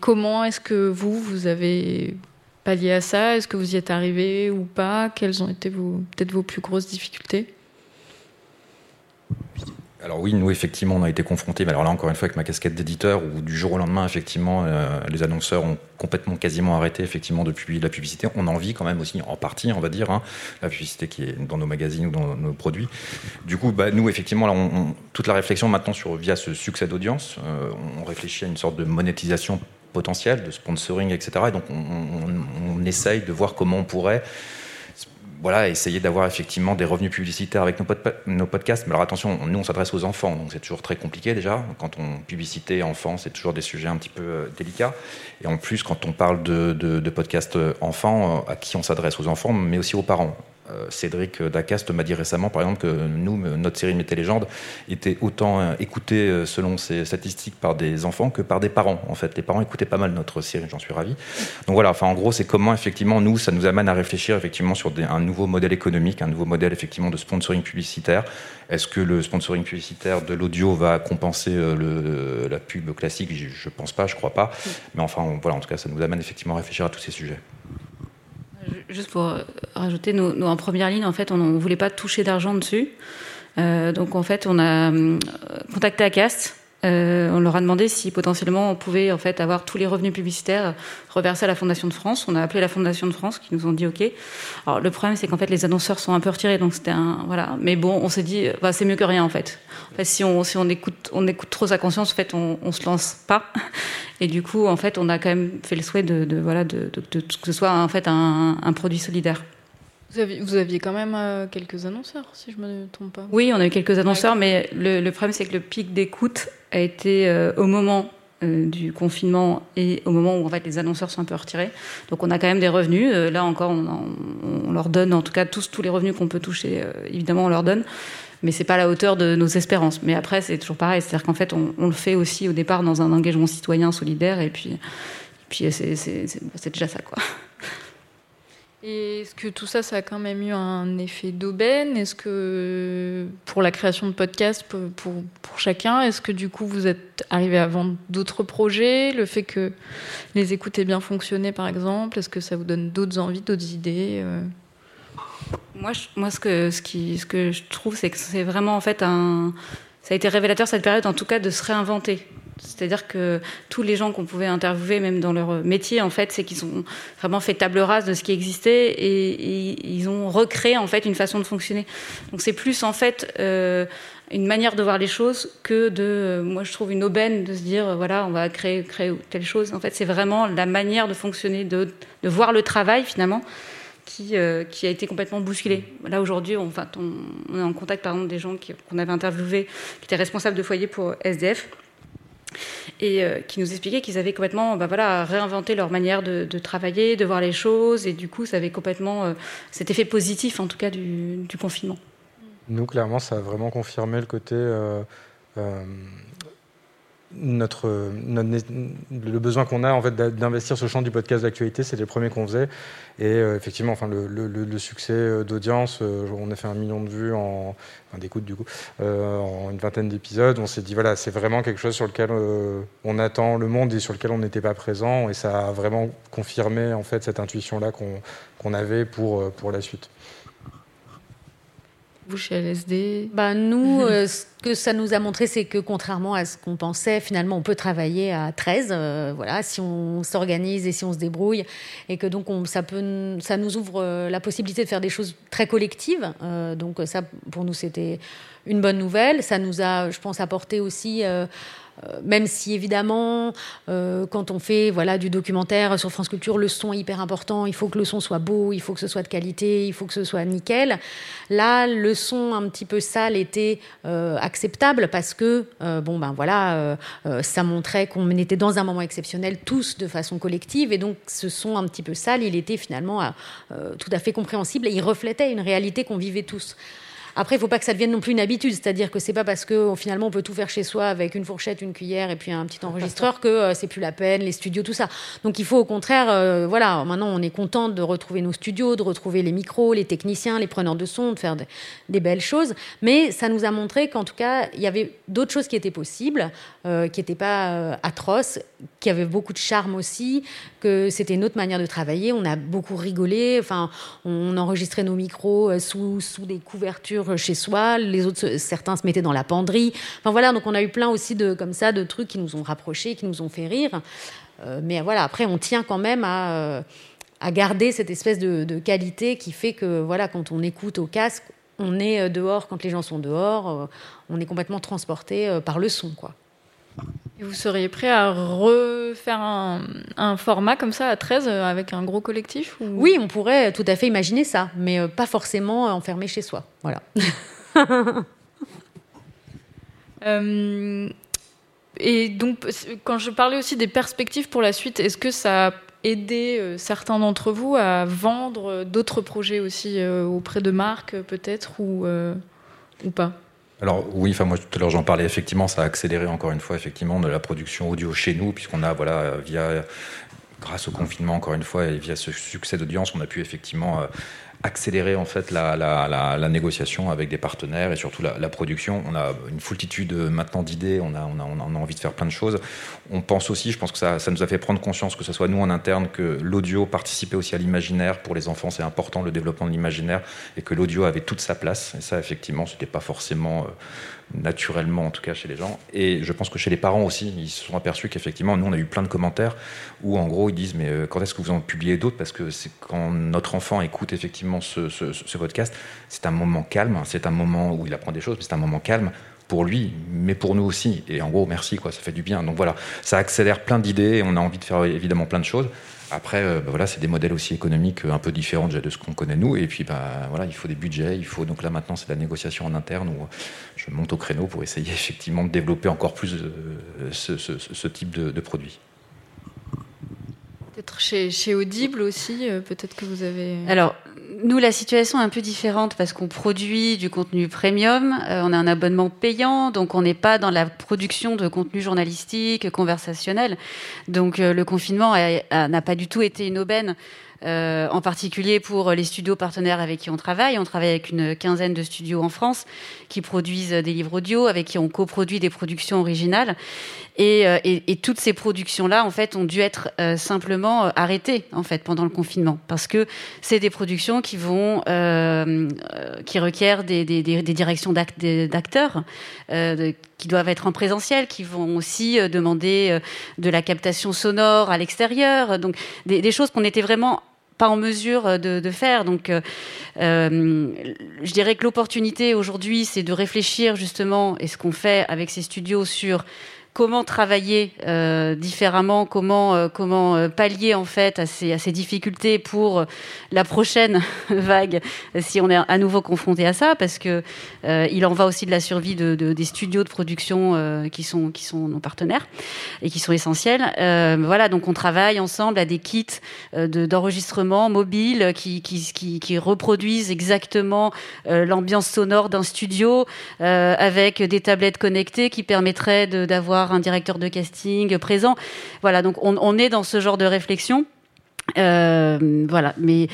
comment est-ce que vous, vous avez pallié à ça? Est-ce que vous y êtes arrivé ou pas? Quelles ont été peut-être vos plus grosses difficultés? Alors oui, nous effectivement, on a été confrontés, mais alors là encore une fois avec ma casquette d'éditeur, où du jour au lendemain, effectivement, euh, les annonceurs ont complètement quasiment arrêté effectivement depuis la publicité. On en vit quand même aussi en partie, on va dire, hein, la publicité qui est dans nos magazines ou dans nos produits. Du coup, bah, nous effectivement, là, on, toute la réflexion maintenant sur via ce succès d'audience, euh, on réfléchit à une sorte de monétisation potentielle, de sponsoring, etc. Et donc on, on essaye de voir comment on pourrait voilà, essayer d'avoir effectivement des revenus publicitaires avec nos, podcasts. Mais alors attention, nous on s'adresse aux enfants, donc c'est toujours très compliqué déjà. Quand on publicité enfants, c'est toujours des sujets un petit peu euh, délicats. Et en plus, quand on parle de, de podcasts euh, enfants, euh, à qui on s'adresse aux enfants, mais aussi aux parents. Euh, Cédric Dacast m'a dit récemment, par exemple, que nous, notre série Mété Légende était autant euh, écoutée euh, selon ses statistiques par des enfants que par des parents. En fait, les parents écoutaient pas mal notre série, j'en suis ravi. Donc voilà, enfin, en gros, c'est comment effectivement nous, ça nous amène à réfléchir effectivement sur un nouveau modèle économique, un nouveau modèle effectivement de sponsoring publicitaire. Est-ce que le sponsoring publicitaire de l'audio va compenser la pub classique? Je ne pense pas, je crois pas. Mais enfin, voilà, en tout cas, ça nous amène effectivement à réfléchir à tous ces sujets. Juste pour rajouter, nous, en première ligne, en fait, on ne voulait pas toucher d'argent dessus. Euh, donc, en fait, on a euh, contacté Acast euh, on leur a demandé si potentiellement on pouvait en fait avoir tous les revenus publicitaires reversés à la Fondation de France. On a appelé la Fondation de France qui nous ont dit OK. Alors le problème c'est qu'en fait les annonceurs sont un peu retirés donc c'était un voilà. Mais bon on s'est dit bah, c'est mieux que rien en fait. En fait si on si on écoute on écoute trop sa conscience en fait on, on se lance pas. Et du coup en fait on a quand même fait le souhait de, voilà de, que ce soit en fait un, un produit solidaire. Vous aviez, quand même euh, quelques annonceurs, si je ne me trompe pas. Oui, on a eu quelques annonceurs, mais le, problème, c'est que le pic d'écoute a été euh, au moment euh, du confinement et au moment où en fait les annonceurs sont un peu retirés. Donc on a quand même des revenus. là encore, on, leur donne, en tout cas tous tous les revenus qu'on peut toucher, évidemment, on leur donne. Mais c'est pas à la hauteur de nos espérances. Mais après, c'est toujours pareil. C'est-à-dire qu'en fait, on, le fait aussi au départ dans un engagement citoyen solidaire, et puis, et puis c'est déjà ça, quoi. Et est-ce que tout ça, ça a quand même eu un effet d'aubaine? Est-ce que pour la création de podcasts pour, pour, chacun, est-ce que du coup vous êtes arrivé à vendre d'autres projets? Le fait que les écoutes aient bien fonctionné, par exemple, est-ce que ça vous donne d'autres envies, d'autres idées euh? Moi, moi, ce que, ce, qui, ce que je trouve, c'est que c'est vraiment en fait un. Ça a été révélateur cette période, en tout cas, de se réinventer. C'est-à-dire que tous les gens qu'on pouvait interviewer, même dans leur métier, en fait, c'est qu'ils ont vraiment fait table rase de ce qui existait et, ils ont recréé en fait une façon de fonctionner. Donc c'est plus en fait euh, une manière de voir les choses que de, moi je trouve une aubaine de se dire voilà on va créer telle chose. En fait, c'est vraiment la manière de fonctionner, de, voir le travail finalement. Qui, euh, a été complètement bousculé. Là aujourd'hui, on, est en contact par exemple des gens qu'on avait interviewés, qui étaient responsables de foyer pour SDF, et euh, qui nous expliquaient qu'ils avaient complètement bah, voilà, réinventé leur manière de, travailler, de voir les choses, et du coup, ça avait complètement euh, cet effet positif, en tout cas, du, confinement. Nous, clairement, ça a vraiment confirmé le côté euh, notre, le besoin qu'on a en fait d'investir ce champ du podcast d'actualité, c'est les premiers qu'on faisait. Et euh, effectivement, enfin, le, succès euh, d'audience, euh, on a fait un million de vues en, enfin, d'écoute du coup, en une vingtaine d'épisodes. On s'est dit voilà, c'est vraiment quelque chose sur lequel on attend le monde et sur lequel on n'était pas présent. Et ça a vraiment confirmé en fait cette intuition là qu'on avait pour pour la suite. Vous chez LSD bah, Nous, euh, ce que ça nous a montré, c'est que contrairement à ce qu'on pensait, finalement, on peut travailler à 13, euh, voilà, si on s'organise et si on se débrouille. Et que donc, on, ça, peut, ça nous ouvre euh, la possibilité de faire des choses très collectives. donc, ça, pour nous, c'était une bonne nouvelle. Ça nous a, je pense, apporté aussi même si évidemment, euh, quand on fait voilà du documentaire sur France Culture, le son est hyper important. Il faut que le son soit beau, il faut que ce soit de qualité, il faut que ce soit nickel. Là, le son un petit peu sale était euh, acceptable parce que bon ben voilà, ça montrait qu'on était dans un moment exceptionnel tous de façon collective et donc ce son un petit peu sale, il était finalement tout à fait compréhensible et il reflétait une réalité qu'on vivait tous. Après, il ne faut pas que ça devienne non plus une habitude, c'est-à-dire que c'est pas parce que finalement on peut tout faire chez soi avec une fourchette, une cuillère et puis un petit enregistreur que euh, c'est plus la peine, les studios, tout ça. Donc il faut au contraire, euh, voilà, maintenant on est content de retrouver nos studios, de retrouver les micros, les techniciens, les preneurs de son, de faire des belles choses. Mais ça nous a montré qu'en tout cas, il y avait d'autres choses qui étaient possibles, euh, qui n'étaient pas atroces, qui avaient beaucoup de charme aussi, que c'était une autre manière de travailler. On a beaucoup rigolé, enfin, on enregistrait nos micros sous, sous des couvertures chez soi, les autres, certains se mettaient dans la penderie. Enfin voilà, donc on a eu plein aussi de comme ça de trucs qui nous ont rapprochés, qui nous ont fait rire. Euh, mais voilà, après on tient quand même à, euh, à garder cette espèce de, qualité qui fait que voilà, quand on écoute au casque, on est euh, dehors quand les gens sont dehors, on est complètement transporté par le son, quoi. Et vous seriez prêt à refaire un, format comme ça à 13 avec un gros collectif Oui, on pourrait tout à fait imaginer ça, mais pas forcément enfermé chez soi. Voilà. Euh, et donc, quand je parlais aussi des perspectives pour la suite, est-ce que ça a aidé euh, certains d'entre vous à vendre d'autres projets aussi euh, auprès de marques, peut-être, ou, ou pas? Alors oui, enfin moi tout à l'heure j'en parlais. Effectivement, ça a accéléré encore une fois effectivement de la production audio chez nous puisqu'on a voilà via grâce au confinement encore une fois et via ce succès d'audience, on a pu effectivement accélérer en fait la, la, la, négociation avec des partenaires et surtout la, production. On a une foultitude maintenant d'idées, on a, on, a, on a envie de faire plein de choses. On pense aussi, je pense que ça, ça nous a fait prendre conscience, que ce soit nous en interne, que l'audio participait aussi à l'imaginaire. Pour les enfants, c'est important le développement de l'imaginaire et que l'audio avait toute sa place. Et ça, effectivement, ce n'était pas forcément... Naturellement en tout cas chez les gens. Et je pense que chez les parents aussi, ils se sont aperçus qu'effectivement, nous on a eu plein de commentaires où en gros ils disent mais euh, quand est-ce que vous en publiez d'autres? Parce que c'est quand notre enfant écoute effectivement ce, ce, podcast, c'est un moment calme, c'est un moment où il apprend des choses, mais c'est un moment calme pour lui, mais pour nous aussi. Et en gros, merci, quoi, ça fait du bien. Donc voilà, ça accélère plein d'idées, on a envie de faire évidemment plein de choses. Après, euh, bah voilà, c'est des modèles aussi économiques euh, un peu différents déjà de ce qu'on connaît nous. Et puis, bah, voilà, il faut des budgets. Il faut donc là maintenant, c'est la négociation en interne où je monte au créneau pour essayer effectivement de développer encore plus euh, ce, type de, de produit. Peut-être chez, Audible aussi, peut-être que vous avez. Alors, nous, la situation est un peu différente parce qu'on produit du contenu premium, on a un abonnement payant, donc on n'est pas dans la production de contenu journalistique, conversationnel. Donc le confinement n'a pas du tout été une aubaine euh, en particulier pour les studios partenaires avec qui on travaille. On travaille avec une quinzaine de studios en France qui produisent des livres audio, avec qui on coproduit des productions originales. Et, euh, et, toutes ces productions-là, en fait, ont dû être euh, simplement euh, arrêtées en fait pendant le confinement, parce que c'est des productions qui vont, qui requièrent des, directions d'acteurs, qui doivent être en présentiel, qui vont aussi demander de la captation sonore à l'extérieur, donc des, choses qu'on était vraiment pas en mesure de, faire. Donc, je dirais que l'opportunité aujourd'hui, c'est de réfléchir justement, et ce qu'on fait avec ces studios, sur comment travailler euh, différemment, comment euh, comment euh, pallier en fait à ces, à ces difficultés pour la prochaine vague si on est à nouveau confronté à ça, parce que il en va aussi de la survie de, de des studios de production qui sont qui sont nos partenaires et qui sont essentiels. voilà, donc on travaille ensemble à des kits d'enregistrement mobile qui, qui, qui, qui reproduisent exactement l'ambiance sonore d'un studio avec des tablettes connectées qui permettraient d'avoir un directeur de casting présent. Voilà, donc on, est dans ce genre de réflexion. Euh, voilà, mais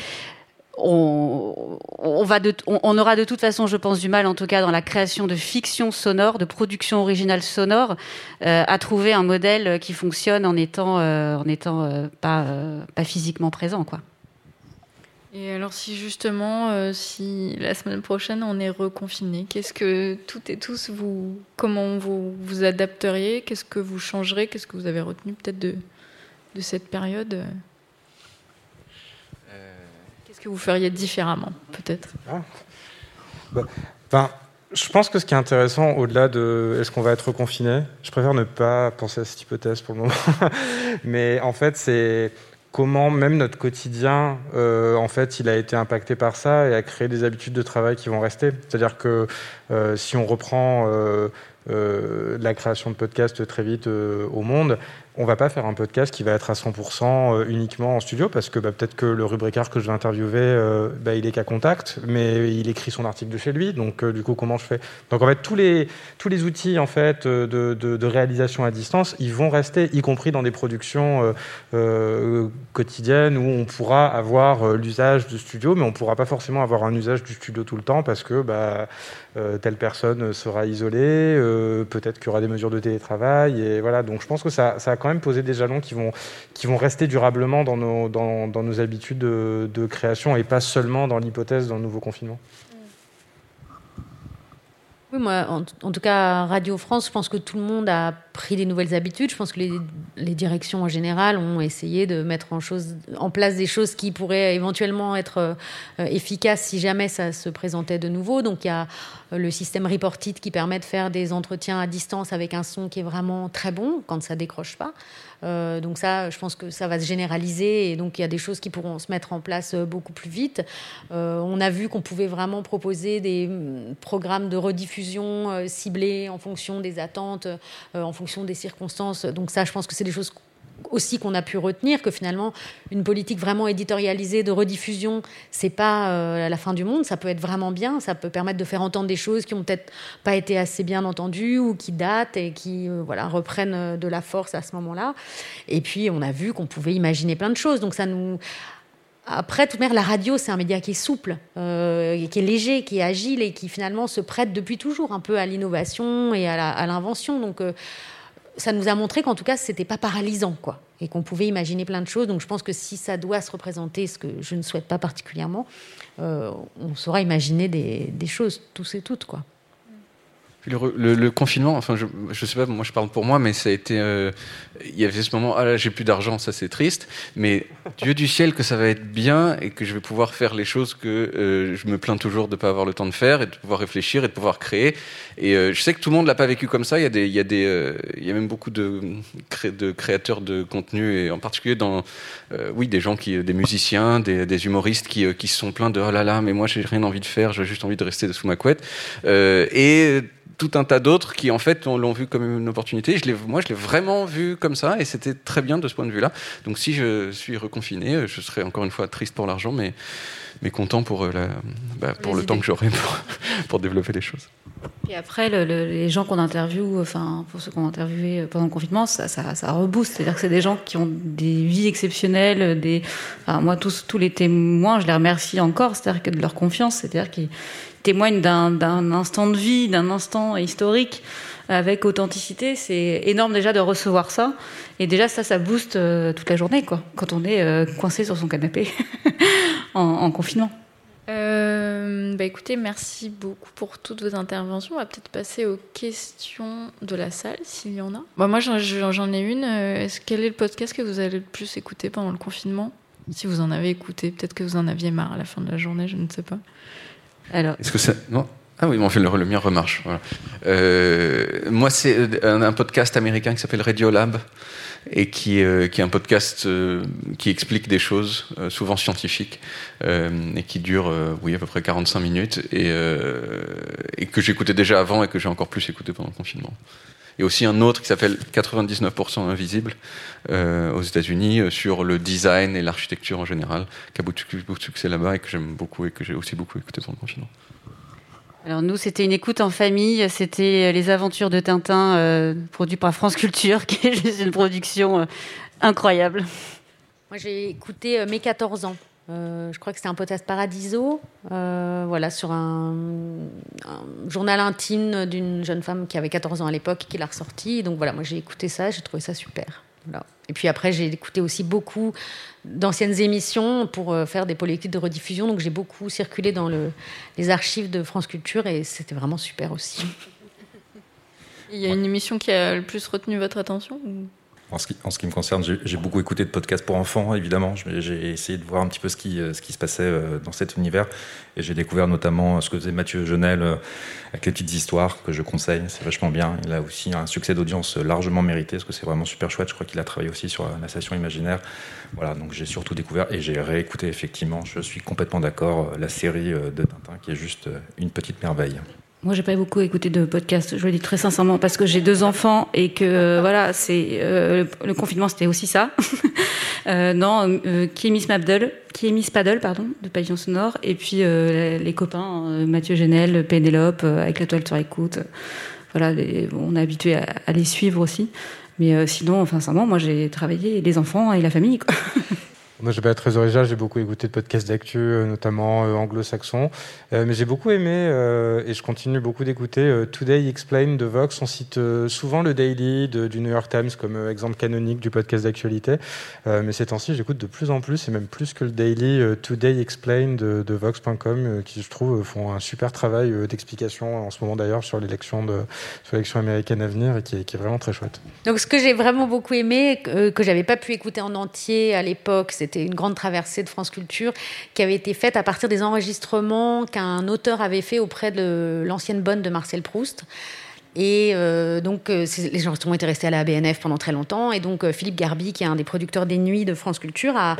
on, aura de toute façon, je pense, du mal, en tout cas dans la création de fiction sonore, de production originale sonore, euh, à trouver un modèle qui fonctionne en étant, euh, en étant pas, pas physiquement présent, quoi. Et alors si justement, euh, si la semaine prochaine on est reconfiné, qu'est-ce que toutes et tous vous, comment vous vous adapteriez? Qu'est-ce que vous changerez? Qu'est-ce que vous avez retenu peut-être de, de cette période? Euh, Qu'est-ce que vous feriez différemment peut-être? Bah, je pense que ce qui est intéressant, au-delà de est-ce qu'on va être reconfiné, je préfère ne pas penser à cette hypothèse pour le moment. Mais en fait, c'est comment même notre quotidien, euh, en fait, il a été impacté par ça et a créé des habitudes de travail qui vont rester. C'est-à-dire que euh, si on reprend euh, la création de podcasts très vite au monde, on va pas faire un podcast qui va être à 100% euh, uniquement en studio parce que bah, peut-être que le rubricard que je vais interviewer, euh, bah, il est qu'à contact, mais il écrit son article de chez lui. Donc euh, du coup, comment je fais? Donc en fait, tous les tous les outils en fait de, de, réalisation à distance, ils vont rester, y compris dans des productions quotidiennes où on pourra avoir l'usage de studio, mais on pourra pas forcément avoir un usage du studio tout le temps parce que bah, telle personne sera isolée, peut-être qu'il y aura des mesures de télétravail et voilà. Donc je pense que ça ça a même poser des jalons qui vont, qui rester durablement dans nos, dans, dans nos habitudes de, de, création et pas seulement dans l'hypothèse d'un nouveau confinement. Moi, en, tout cas, Radio France, je pense que tout le monde a pris des nouvelles habitudes. Je pense que les, directions en général ont essayé de mettre en, place des choses qui pourraient éventuellement être euh, efficaces si jamais ça se présentait de nouveau. Donc il y a euh, le système Reportit qui permet de faire des entretiens à distance avec un son qui est vraiment très bon quand ça décroche pas. Euh, donc ça, je pense que ça va se généraliser et donc il y a des choses qui pourront se mettre en place euh, beaucoup plus vite. Euh, on a vu qu'on pouvait vraiment proposer des mm, programmes de rediffusion ciblés en fonction des attentes, en fonction des circonstances. Donc ça, je pense que c'est des choses aussi qu'on a pu retenir que finalement une politique vraiment éditorialisée de rediffusion c'est pas euh, la fin du monde. Ça peut être vraiment bien. Ça peut permettre de faire entendre des choses qui ont peut-être pas été assez bien entendues ou qui datent et qui euh, voilà reprennent euh, de la force à ce moment-là. Et puis on a vu qu'on pouvait imaginer plein de choses. Donc ça nous après, toute manière, la radio, c'est un média qui est souple, qui est léger, qui est agile et qui finalement se prête depuis toujours un peu à l'innovation et à l'invention. Donc, ça nous a montré qu'en tout cas, c'était pas paralysant, quoi, et qu'on pouvait imaginer plein de choses. Donc, je pense que si ça doit se représenter, ce que je ne souhaite pas particulièrement, euh, on saura imaginer des, des, choses, tous et toutes, quoi. Le, confinement, enfin, je, je sais pas, moi je parle pour moi, mais ça a été. Euh, il y avait ce moment, ah là, j'ai plus d'argent, ça c'est triste, mais Dieu du ciel que ça va être bien et que je vais pouvoir faire les choses que euh, je me plains toujours de ne pas avoir le temps de faire et de pouvoir réfléchir et de pouvoir créer. Et euh, je sais que tout le monde l'a pas vécu comme ça. Il y a des, il y a des, il y a même beaucoup de, créateurs de contenu et en particulier dans, oui, des gens qui, des musiciens, des, humoristes qui, qui se sont plaints de oh là là, mais moi j'ai rien envie de faire, j'ai juste envie de rester sous ma couette. et tout un tas d'autres qui en fait l'ont vu comme une opportunité. Je moi, je l'ai vraiment vu comme ça et c'était très bien de ce point de vue-là. Donc si je suis reconfiné, je serai encore une fois triste pour l'argent, mais, mais content pour, euh, la, bah, pour le temps que j'aurai pour, pour, développer les choses. Et après, les gens qu'on interviewe, enfin pour ceux qu'on a interviewé pendant le confinement, ça, ça, ça rebooste. C'est-à-dire que c'est des gens qui ont des vies exceptionnelles. Des, enfin, moi, tous, tous les témoins, je les remercie encore. C'est-à-dire que de leur confiance, c'est-à-dire qu'ils témoigne d'un instant de vie, d'un instant historique avec authenticité. C'est énorme déjà de recevoir ça. Et déjà, ça, ça booste euh, toute la journée, quoi, quand on est euh, coincé sur son canapé en, confinement. Euh, bah écoutez, merci beaucoup pour toutes vos interventions. On va peut-être passer aux questions de la salle, s'il y en a. Bah moi, j'en ai une. Est-ce quel est le podcast que vous avez le plus écouté pendant le confinement? Si vous en avez écouté, peut-être que vous en aviez marre à la fin de la journée, je ne sais pas. Est-ce que ça. Ah oui, bon, le, le mien remarche. Voilà. Euh, moi, c'est un, un, podcast américain qui s'appelle Radio Lab et qui, euh, qui est un podcast euh, qui explique des choses, euh, souvent scientifiques, euh, et qui dure, oui, à peu près 45 minutes, et, et que j'écoutais déjà avant et que j'ai encore plus écouté pendant le confinement. Et aussi un autre qui s'appelle 99% Invisible aux États-Unis sur le design et l'architecture en général, qui a beaucoup de succès là-bas et que j'aime beaucoup et que j'ai aussi beaucoup écouté pendant le confinement. Alors nous, c'était une écoute en famille. C'était les aventures de Tintin, euh, produit par France Culture, qui est une production euh, incroyable. Moi, j'ai écouté euh, mes 14 ans. Je crois que c'était un podcast Paradiso, voilà, sur un, journal intime d'une jeune femme qui avait 14 ans à l'époque, qui l'a ressorti. Donc voilà, moi j'ai écouté ça, j'ai trouvé ça super. Et puis après, j'ai écouté aussi beaucoup d'anciennes émissions pour euh, faire des politiques de rediffusion. Donc j'ai beaucoup circulé dans le, les archives de France Culture et c'était vraiment super aussi. Il y a une émission qui a le plus retenu votre attention en ce, qui, me concerne, j'ai beaucoup écouté de podcasts pour enfants, évidemment. J'ai essayé de voir un petit peu ce qui, euh, ce qui se passait euh, dans cet univers. Et j'ai découvert notamment ce que faisait Mathieu Genel avec les petites histoires que je conseille. C'est vachement bien. Il a aussi un succès d'audience largement mérité parce que c'est vraiment super chouette. Je crois qu'il a travaillé aussi sur la station imaginaire. Voilà, donc j'ai surtout découvert et j'ai réécouté effectivement. Je suis complètement d'accord. La série de Tintin qui est juste une petite merveille. Moi, j'ai pas beaucoup écouté de podcasts. Je le dis très sincèrement parce que j'ai deux enfants et que euh, voilà, c'est euh, le confinement, c'était aussi ça. euh, non, qui est Miss Mabdel, qui est Miss Paddle, pardon, de Pavillon Sonore, et puis les copains Mathieu Genel, Pénélope, avec la toile sur écoute. voilà, on est habitué à, les suivre aussi. Mais sinon, enfin, sincèrement, moi, j'ai travaillé les enfants et la famille. Moi, je vais très original, j'ai beaucoup écouté de podcasts d'actu, euh, notamment euh, anglo-saxons. Euh, mais j'ai beaucoup aimé, et je continue beaucoup d'écouter, Today Explain de Vox. On cite souvent le Daily du New York Times comme exemple canonique du podcast d'actualité. mais ces temps-ci, j'écoute de plus en plus, et même plus que le Daily, Today Explain de, Vox.com, qui, je trouve, font un super travail d'explication en ce moment d'ailleurs sur l'élection américaine à venir, et qui est, qui est, vraiment très chouette. Donc, ce que j'ai vraiment beaucoup aimé, que j'avais pas pu écouter en entier à l'époque, c'est c'était une grande traversée de France Culture qui avait été faite à partir des enregistrements qu'un auteur avait fait auprès de l'ancienne bonne de Marcel Proust. Et euh, donc, euh, les enregistrements étaient restés à la BNF pendant très longtemps. Et donc, euh, Philippe Garbi, qui est un des producteurs des Nuits de France Culture, a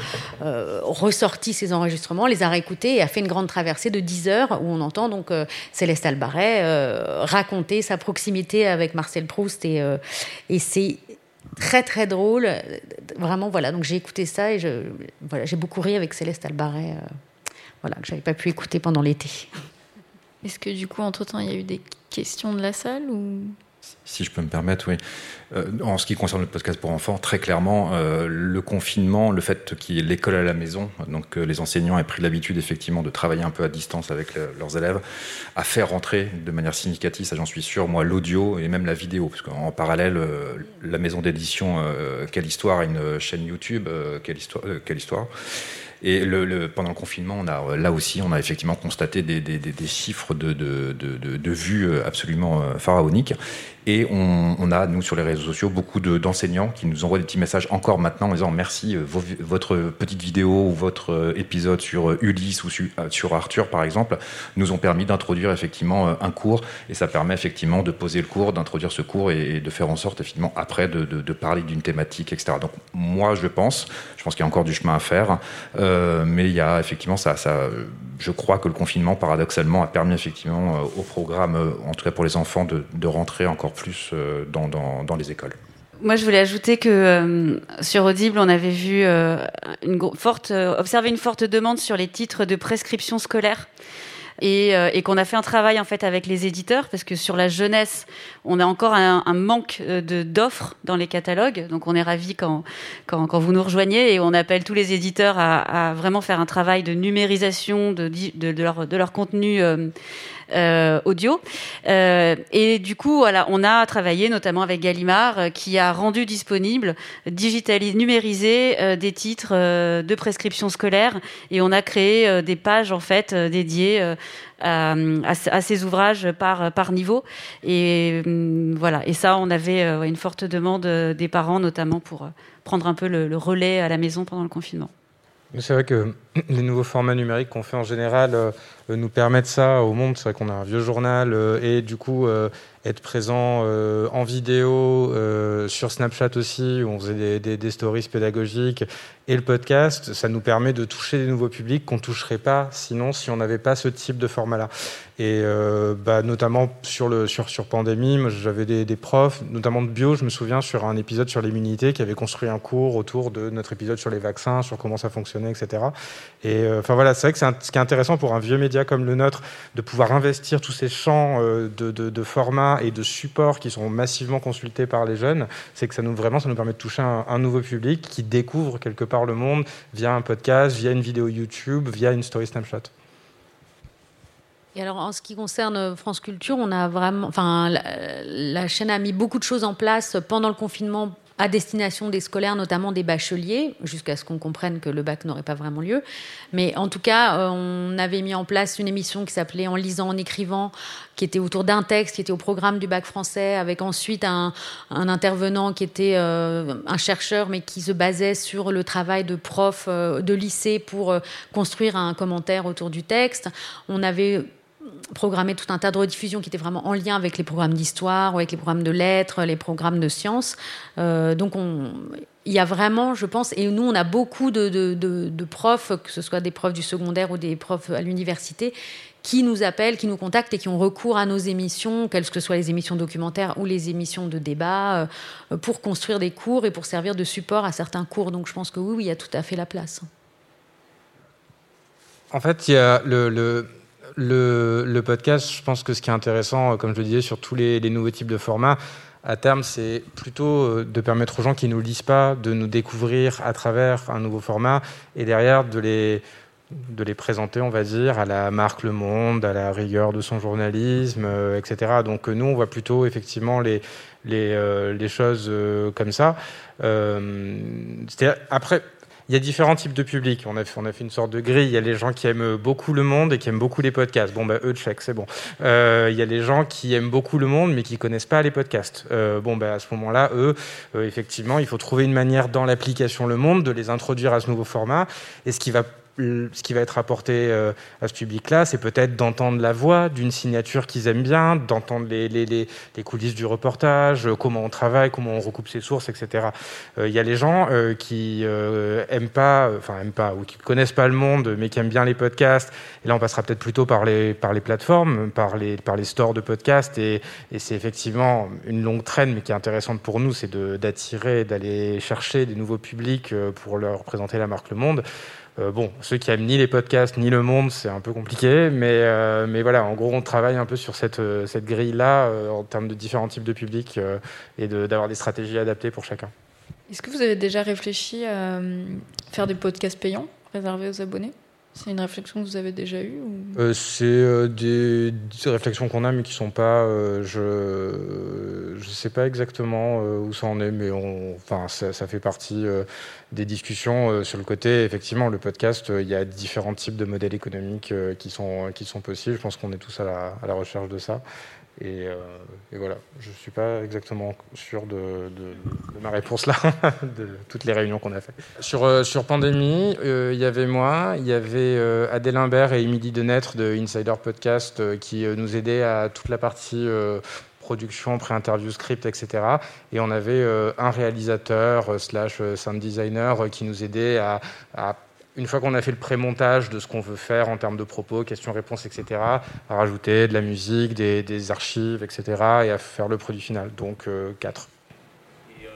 ressorti ces enregistrements, les a réécoutés et a fait une grande traversée de 10 heures où on entend donc Céleste Albaret raconter sa proximité avec Marcel Proust. Et, et c'est très très drôle. Vraiment, voilà. Donc j'ai écouté ça et je, voilà, j'ai beaucoup ri avec Céleste Albaret, euh, voilà, que j'avais pas pu écouter pendant l'été. Est-ce que du coup, entre temps, il y a eu des questions de la salle ou? Si je peux me permettre, oui. Euh, en ce qui concerne le podcast pour enfants, très clairement, euh, le confinement, le fait qu'il y ait l'école à la maison, donc les enseignants aient pris l'habitude effectivement de travailler un peu à distance avec leurs élèves, a fait rentrer de manière significative, ça j'en suis sûr, moi, l'audio et même la vidéo, parce qu'en parallèle, euh, la maison d'édition Quelle Histoire a une chaîne YouTube, Quelle Histoire, Quelle Histoire et le, pendant le confinement, on a, là aussi, on a effectivement constaté des, des, des chiffres de, de, de, de, vues absolument pharaoniques. Et on, on, a, nous, sur les réseaux sociaux, beaucoup d'enseignants qui nous envoient des petits messages encore maintenant en disant merci, euh, votre petite vidéo ou votre euh, épisode sur euh, Ulysse ou sur, Arthur, par exemple, nous ont permis d'introduire effectivement un cours. Et ça permet effectivement de poser le cours, d'introduire ce cours et, de faire en sorte, effectivement, après, de, de, de parler d'une thématique, etc. Donc, moi, je pense, je pense qu'il y a encore du chemin à faire, euh, mais il y a effectivement ça, je crois que le confinement, paradoxalement, a permis effectivement au programme, en tout cas pour les enfants, de, rentrer encore plus euh, dans, les écoles. Moi, je voulais ajouter que euh, sur Audible, on avait vu euh, une forte, euh, observé une forte demande sur les titres de prescription scolaire. Et, euh, et qu'on a fait un travail en fait avec les éditeurs parce que sur la jeunesse, on a encore un, manque de d'offres dans les catalogues. Donc on est ravi quand, quand, quand vous nous rejoignez et on appelle tous les éditeurs à, à vraiment faire un travail de numérisation de, de, de leur, de leur contenu. Euh, euh, audio. Euh, et du coup, voilà, on a travaillé notamment avec Gallimard, euh, qui a rendu disponible, digitalisé, numérisé euh, des titres euh, de prescription scolaire, et on a créé des pages en fait dédiées. À, ces ouvrages par, par niveau. Et voilà. Et ça, on avait une forte demande des parents, notamment pour prendre un peu le, le relais à la maison pendant le confinement. C'est vrai que les nouveaux formats numériques qu'on fait en général euh, nous permettent ça au monde. C'est vrai qu'on a un vieux journal euh, et du coup euh, être présent euh, en vidéo euh, sur Snapchat aussi, où on faisait des, stories pédagogiques, et le podcast, ça nous permet de toucher des nouveaux publics qu'on toucherait pas sinon si on n'avait pas ce type de format-là. Et euh, bah, notamment sur le sur pandémie, j'avais des, profs, notamment de bio, je me souviens sur un épisode sur l'immunité qui avait construit un cours autour de notre épisode sur les vaccins, sur comment ça fonctionnait, etc. Et euh, enfin voilà, c'est vrai que c'est ce qui est intéressant pour un vieux média comme le nôtre de pouvoir investir tous ces champs euh, de, de, formats et de supports qui sont massivement consultés par les jeunes, c'est que ça nous vraiment ça nous permet de toucher un, nouveau public qui découvre quelque part le monde via un podcast, via une vidéo YouTube, via une story Snapchat. Et alors, en ce qui concerne France Culture, on a vraiment, enfin, la chaîne a mis beaucoup de choses en place pendant le confinement à destination des scolaires, notamment des bacheliers, jusqu'à ce qu'on comprenne que le bac n'aurait pas vraiment lieu. Mais en tout cas, euh, on avait mis en place une émission qui s'appelait En lisant, en écrivant, qui était autour d'un texte, qui était au programme du bac français, avec ensuite un, intervenant qui était euh, un chercheur, mais qui se basait sur le travail de prof euh, de lycée pour construire un commentaire autour du texte. On avait programmer tout un tas de rediffusions qui étaient vraiment en lien avec les programmes d'histoire avec les programmes de lettres, les programmes de sciences. Euh, donc il y a vraiment, je pense, et nous on a beaucoup de, profs, que ce soit des profs du secondaire ou des profs à l'université, qui nous appellent, qui nous contactent et qui ont recours à nos émissions, quelles que soient les émissions documentaires ou les émissions de débat, euh, pour construire des cours et pour servir de support à certains cours. Donc je pense que oui, il y a tout à fait la place. En fait, il y a le, podcast, je pense que ce qui est intéressant, euh, comme je le disais, sur tous les, nouveaux types de formats, à terme, c'est plutôt euh, de permettre aux gens qui ne nous lisent pas de nous découvrir à travers un nouveau format et derrière de les, de les présenter, on va dire, à la marque Le Monde, à la rigueur de son journalisme, euh, etc. Donc nous, on voit plutôt effectivement les, les, les choses comme ça. après, il y a différents types de publics. On a, fait, une sorte de grille. Il y a les gens qui aiment beaucoup le monde et qui aiment beaucoup les podcasts. Bon, bah, eux, check, c'est bon. Euh, il y a les gens qui aiment beaucoup le monde mais qui connaissent pas les podcasts. Euh, bon, bah, à ce moment-là, eux, euh, effectivement, il faut trouver une manière dans l'application Le Monde de les introduire à ce nouveau format. Et ce qui va ce qui va être apporté euh, à ce public-là, c'est peut-être d'entendre la voix d'une signature qu'ils aiment bien, d'entendre les, les, les, coulisses du reportage, euh, comment on travaille, comment on recoupe ses sources, etc. Euh, il y a les gens qui aiment pas, enfin aiment pas, ou qui connaissent pas le monde, mais qui aiment bien les podcasts. Et là, on passera peut-être plutôt par les, par les plateformes, par les, par les stores de podcasts. Et, et c'est effectivement une longue traîne, mais qui est intéressante pour nous, c'est d'attirer, d'aller chercher des nouveaux publics pour leur présenter la marque Le Monde. Euh, bon, ceux qui aiment ni les podcasts ni le monde, c'est un peu compliqué, mais, euh, voilà, en gros, on travaille un peu sur cette, euh, cette grille-là en termes de différents types de publics et d'avoir des stratégies adaptées pour chacun. Est-ce que vous avez déjà réfléchi à faire des podcasts payants réservés aux abonnés? C'est une réflexion que vous avez déjà eue euh, C'est euh, des, réflexions qu'on a, mais qui ne sont pas. Euh, je ne sais pas exactement où ça en est, mais enfin, ça, fait partie des discussions sur le côté. Effectivement, le podcast, il y a différents types de modèles économiques qui, sont, qui sont possibles. Je pense qu'on est tous à la, à la recherche de ça. Euh, et, voilà, je ne suis pas exactement sûr de, ma réponse là, de toutes les réunions qu'on a faites. Sur, euh, sur Pandémie, euh, il y avait moi, il y avait Adèle Imbert et Émilie Denêtre de Insider Podcast qui nous aidaient à toute la partie production, pré-interview, script, etc. Et on avait un réalisateur slash sound designer qui nous aidait à une fois qu'on a fait le pré-montage de ce qu'on veut faire en termes de propos, questions-réponses, etc., à rajouter de la musique, des, archives, etc., et à faire le produit final. Donc, 4. Euh, et euh,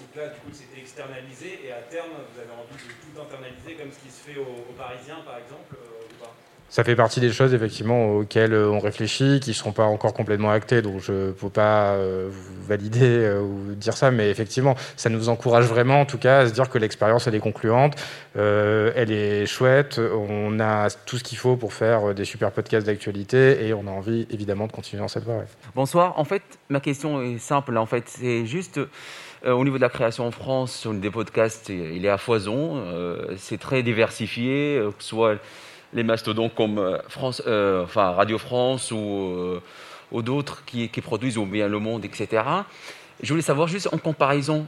donc là, du coup, c'était externalisé, et à terme, vous avez envie de tout internaliser, comme ce qui se fait aux, Parisiens, par exemple ça fait partie des choses effectivement auxquelles euh, on réfléchit, qui ne sont pas encore complètement actées, donc je ne peux pas euh, valider euh, ou dire ça, mais effectivement, ça nous encourage vraiment en tout cas à se dire que l'expérience elle est concluante, elle est chouette, on a tout ce qu'il faut pour faire des super podcasts d'actualité et on a envie évidemment de continuer dans cette voie. Bonsoir, en fait ma question est simple, en fait c'est juste... au niveau de la création en France, sur des podcasts, il est à foison. c'est très diversifié, que ce soit les mastodontes comme euh, France, euh, enfin Radio France ou, euh, d'autres qui, produisent ou bien Le Monde, etc. Je voulais savoir juste en comparaison,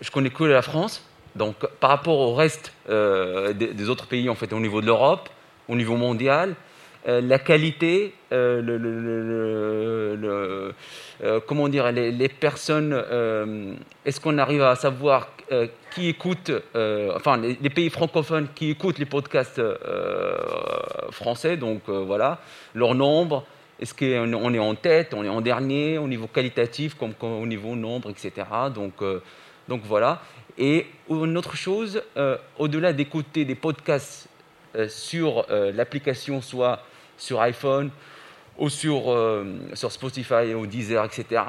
je connais que la France, donc par rapport au reste des, autres pays en fait au niveau de l'Europe, au niveau mondial, la qualité, le, le, comment dire, les, personnes, est-ce qu'on arrive à savoir euh, qui écoutent, euh, enfin les, pays francophones qui écoutent les podcasts euh, français, donc voilà, leur nombre, est-ce qu'on est en tête, on est en dernier au niveau qualitatif comme, au niveau nombre, etc. Donc, donc voilà. Et une autre chose, au-delà d'écouter des podcasts sur l'application, soit sur iPhone ou sur, sur Spotify ou Deezer, etc.,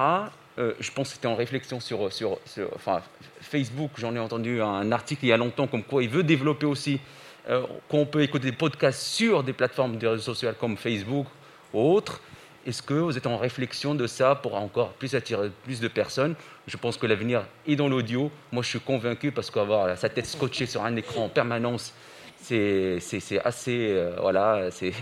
je pense que c'était en réflexion sur, sur, sur enfin, Facebook, j'en ai entendu un article il y a longtemps comme quoi il veut développer aussi euh, qu'on peut écouter des podcasts sur des plateformes de réseaux sociaux comme Facebook ou autres. est-ce que vous êtes en réflexion de ça pour encore plus attirer plus de personnes? Je pense que l'avenir est dans l'audio. Moi, je suis convaincu parce qu'avoir sa tête scotchée sur un écran en permanence, c'est assez, euh, voilà, c'est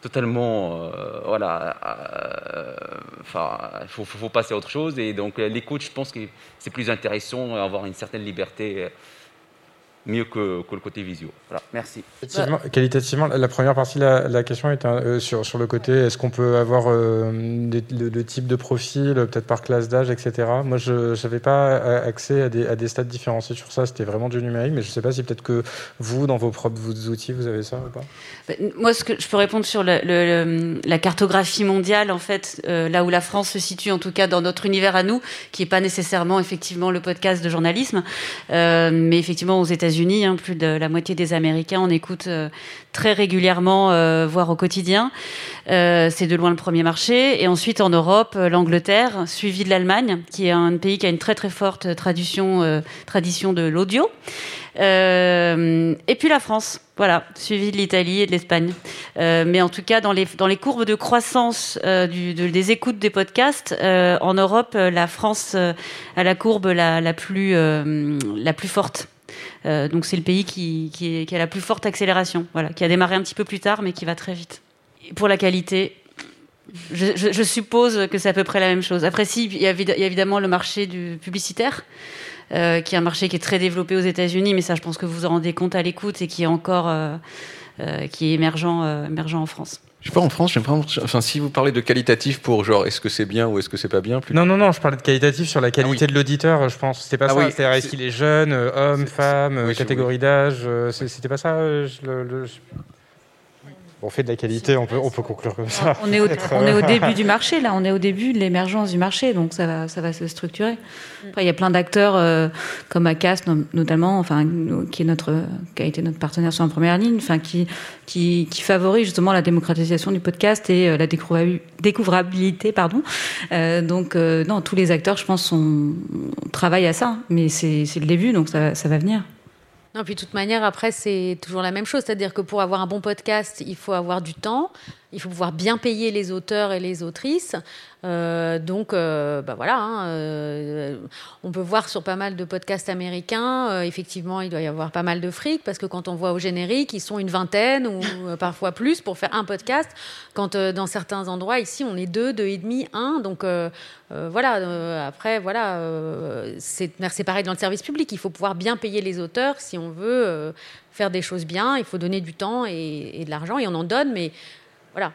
totalement, euh, voilà, euh, enfin, il faut, faut, passer à autre chose. Et donc, l'écoute, je pense que c'est plus intéressant, avoir une certaine liberté mieux que, que, le côté visio. Voilà, merci. Qualitativement, la première partie de la, question est euh, sur, sur le côté est-ce qu'on peut avoir euh, le, type de profil, peut-être par classe d'âge, etc. Moi, je n'avais pas accès à des, à des stats différenciés sur ça, c'était vraiment du numérique, mais je ne sais pas si peut-être que vous, dans vos propres outils, vous avez ça ou pas bah, Moi, ce que je peux répondre sur le, la cartographie mondiale, en fait, euh, là où la France se situe, en tout cas dans notre univers à nous, qui n'est pas nécessairement effectivement le podcast de journalisme, mais effectivement aux États-Unis, hein, plus de la moitié des Américains, on écoute euh, très régulièrement, euh, voire au quotidien. Euh, c'est de loin le premier marché. Et ensuite, en Europe, l'Angleterre, suivi de l'Allemagne, qui est un pays qui a une très très forte tradition, tradition de l'audio. et puis la France, voilà, suivi de l'Italie et de l'Espagne. mais en tout cas, dans les, courbes de croissance des écoutes des podcasts, en Europe, la France a la courbe la plus forte. Euh, donc c'est le pays qui, qui, a la plus forte accélération, voilà, qui a démarré un petit peu plus tard, mais qui va très vite. pour la qualité, je, suppose que c'est à peu près la même chose. Après, si, il y a, évidemment le marché du publicitaire, euh, qui est un marché qui est très développé aux États-Unis, mais ça, je pense que vous vous en rendez compte à l'écoute et qui est encore euh, qui est émergent, émergent en France. Je sais pas en France, enfin si vous parlez de qualitatif pour genre est-ce que c'est bien ou est-ce que c'est pas bien Non non non, je parlais de qualitatif sur la qualité ah de l'auditeur, je pense. C'était pas ah ça. Oui. C'est-à-dire est-ce qu'il est jeune, euh, homme, femme, euh, catégorie d'âge. Euh, c'était pas ça. le, le on fait de la qualité, on peut, on peut conclure comme ça. On est, au, on est au début du marché, là, on est au début de l'émergence du marché, donc ça va, ça va se structurer. Après, il y a plein d'acteurs euh, comme Acast, notamment, enfin, qui, est notre, qui a été notre partenaire sur la première ligne, enfin, qui, qui, qui favorise justement la démocratisation du podcast et euh, la découvrabilité, pardon. Euh, donc, non, tous les acteurs, je pense, sont, travaillent à ça, mais c'est le début, donc ça, ça va venir. Non, puis de toute manière, après, c'est toujours la même chose. C'est-à-dire que pour avoir un bon podcast, il faut avoir du temps, il faut pouvoir bien payer les auteurs et les autrices. Euh, donc, euh, bah voilà, hein, euh, on peut voir sur pas mal de podcasts américains, effectivement, il doit y avoir pas mal de fric, parce que quand on voit au générique, ils sont une vingtaine ou parfois plus pour faire un podcast, quand dans certains endroits, ici, on est deux, deux et demi, un. Donc, voilà, après, voilà, c'est pareil dans le service public, il faut pouvoir bien payer les auteurs si on veut faire des choses bien, il faut donner du temps et, et de l'argent, et on en donne, mais voilà,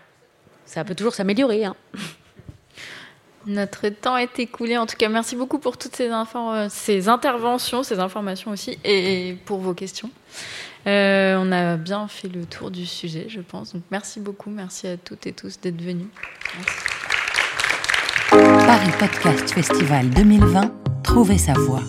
ça peut toujours s'améliorer. Hein. Notre temps est écoulé. En tout cas, merci beaucoup pour toutes ces, ces interventions, ces informations aussi, et pour vos questions. Euh, on a bien fait le tour du sujet, je pense. Donc, merci beaucoup. Merci à toutes et tous d'être venus. Paris Podcast Festival 2020, trouvez sa voix.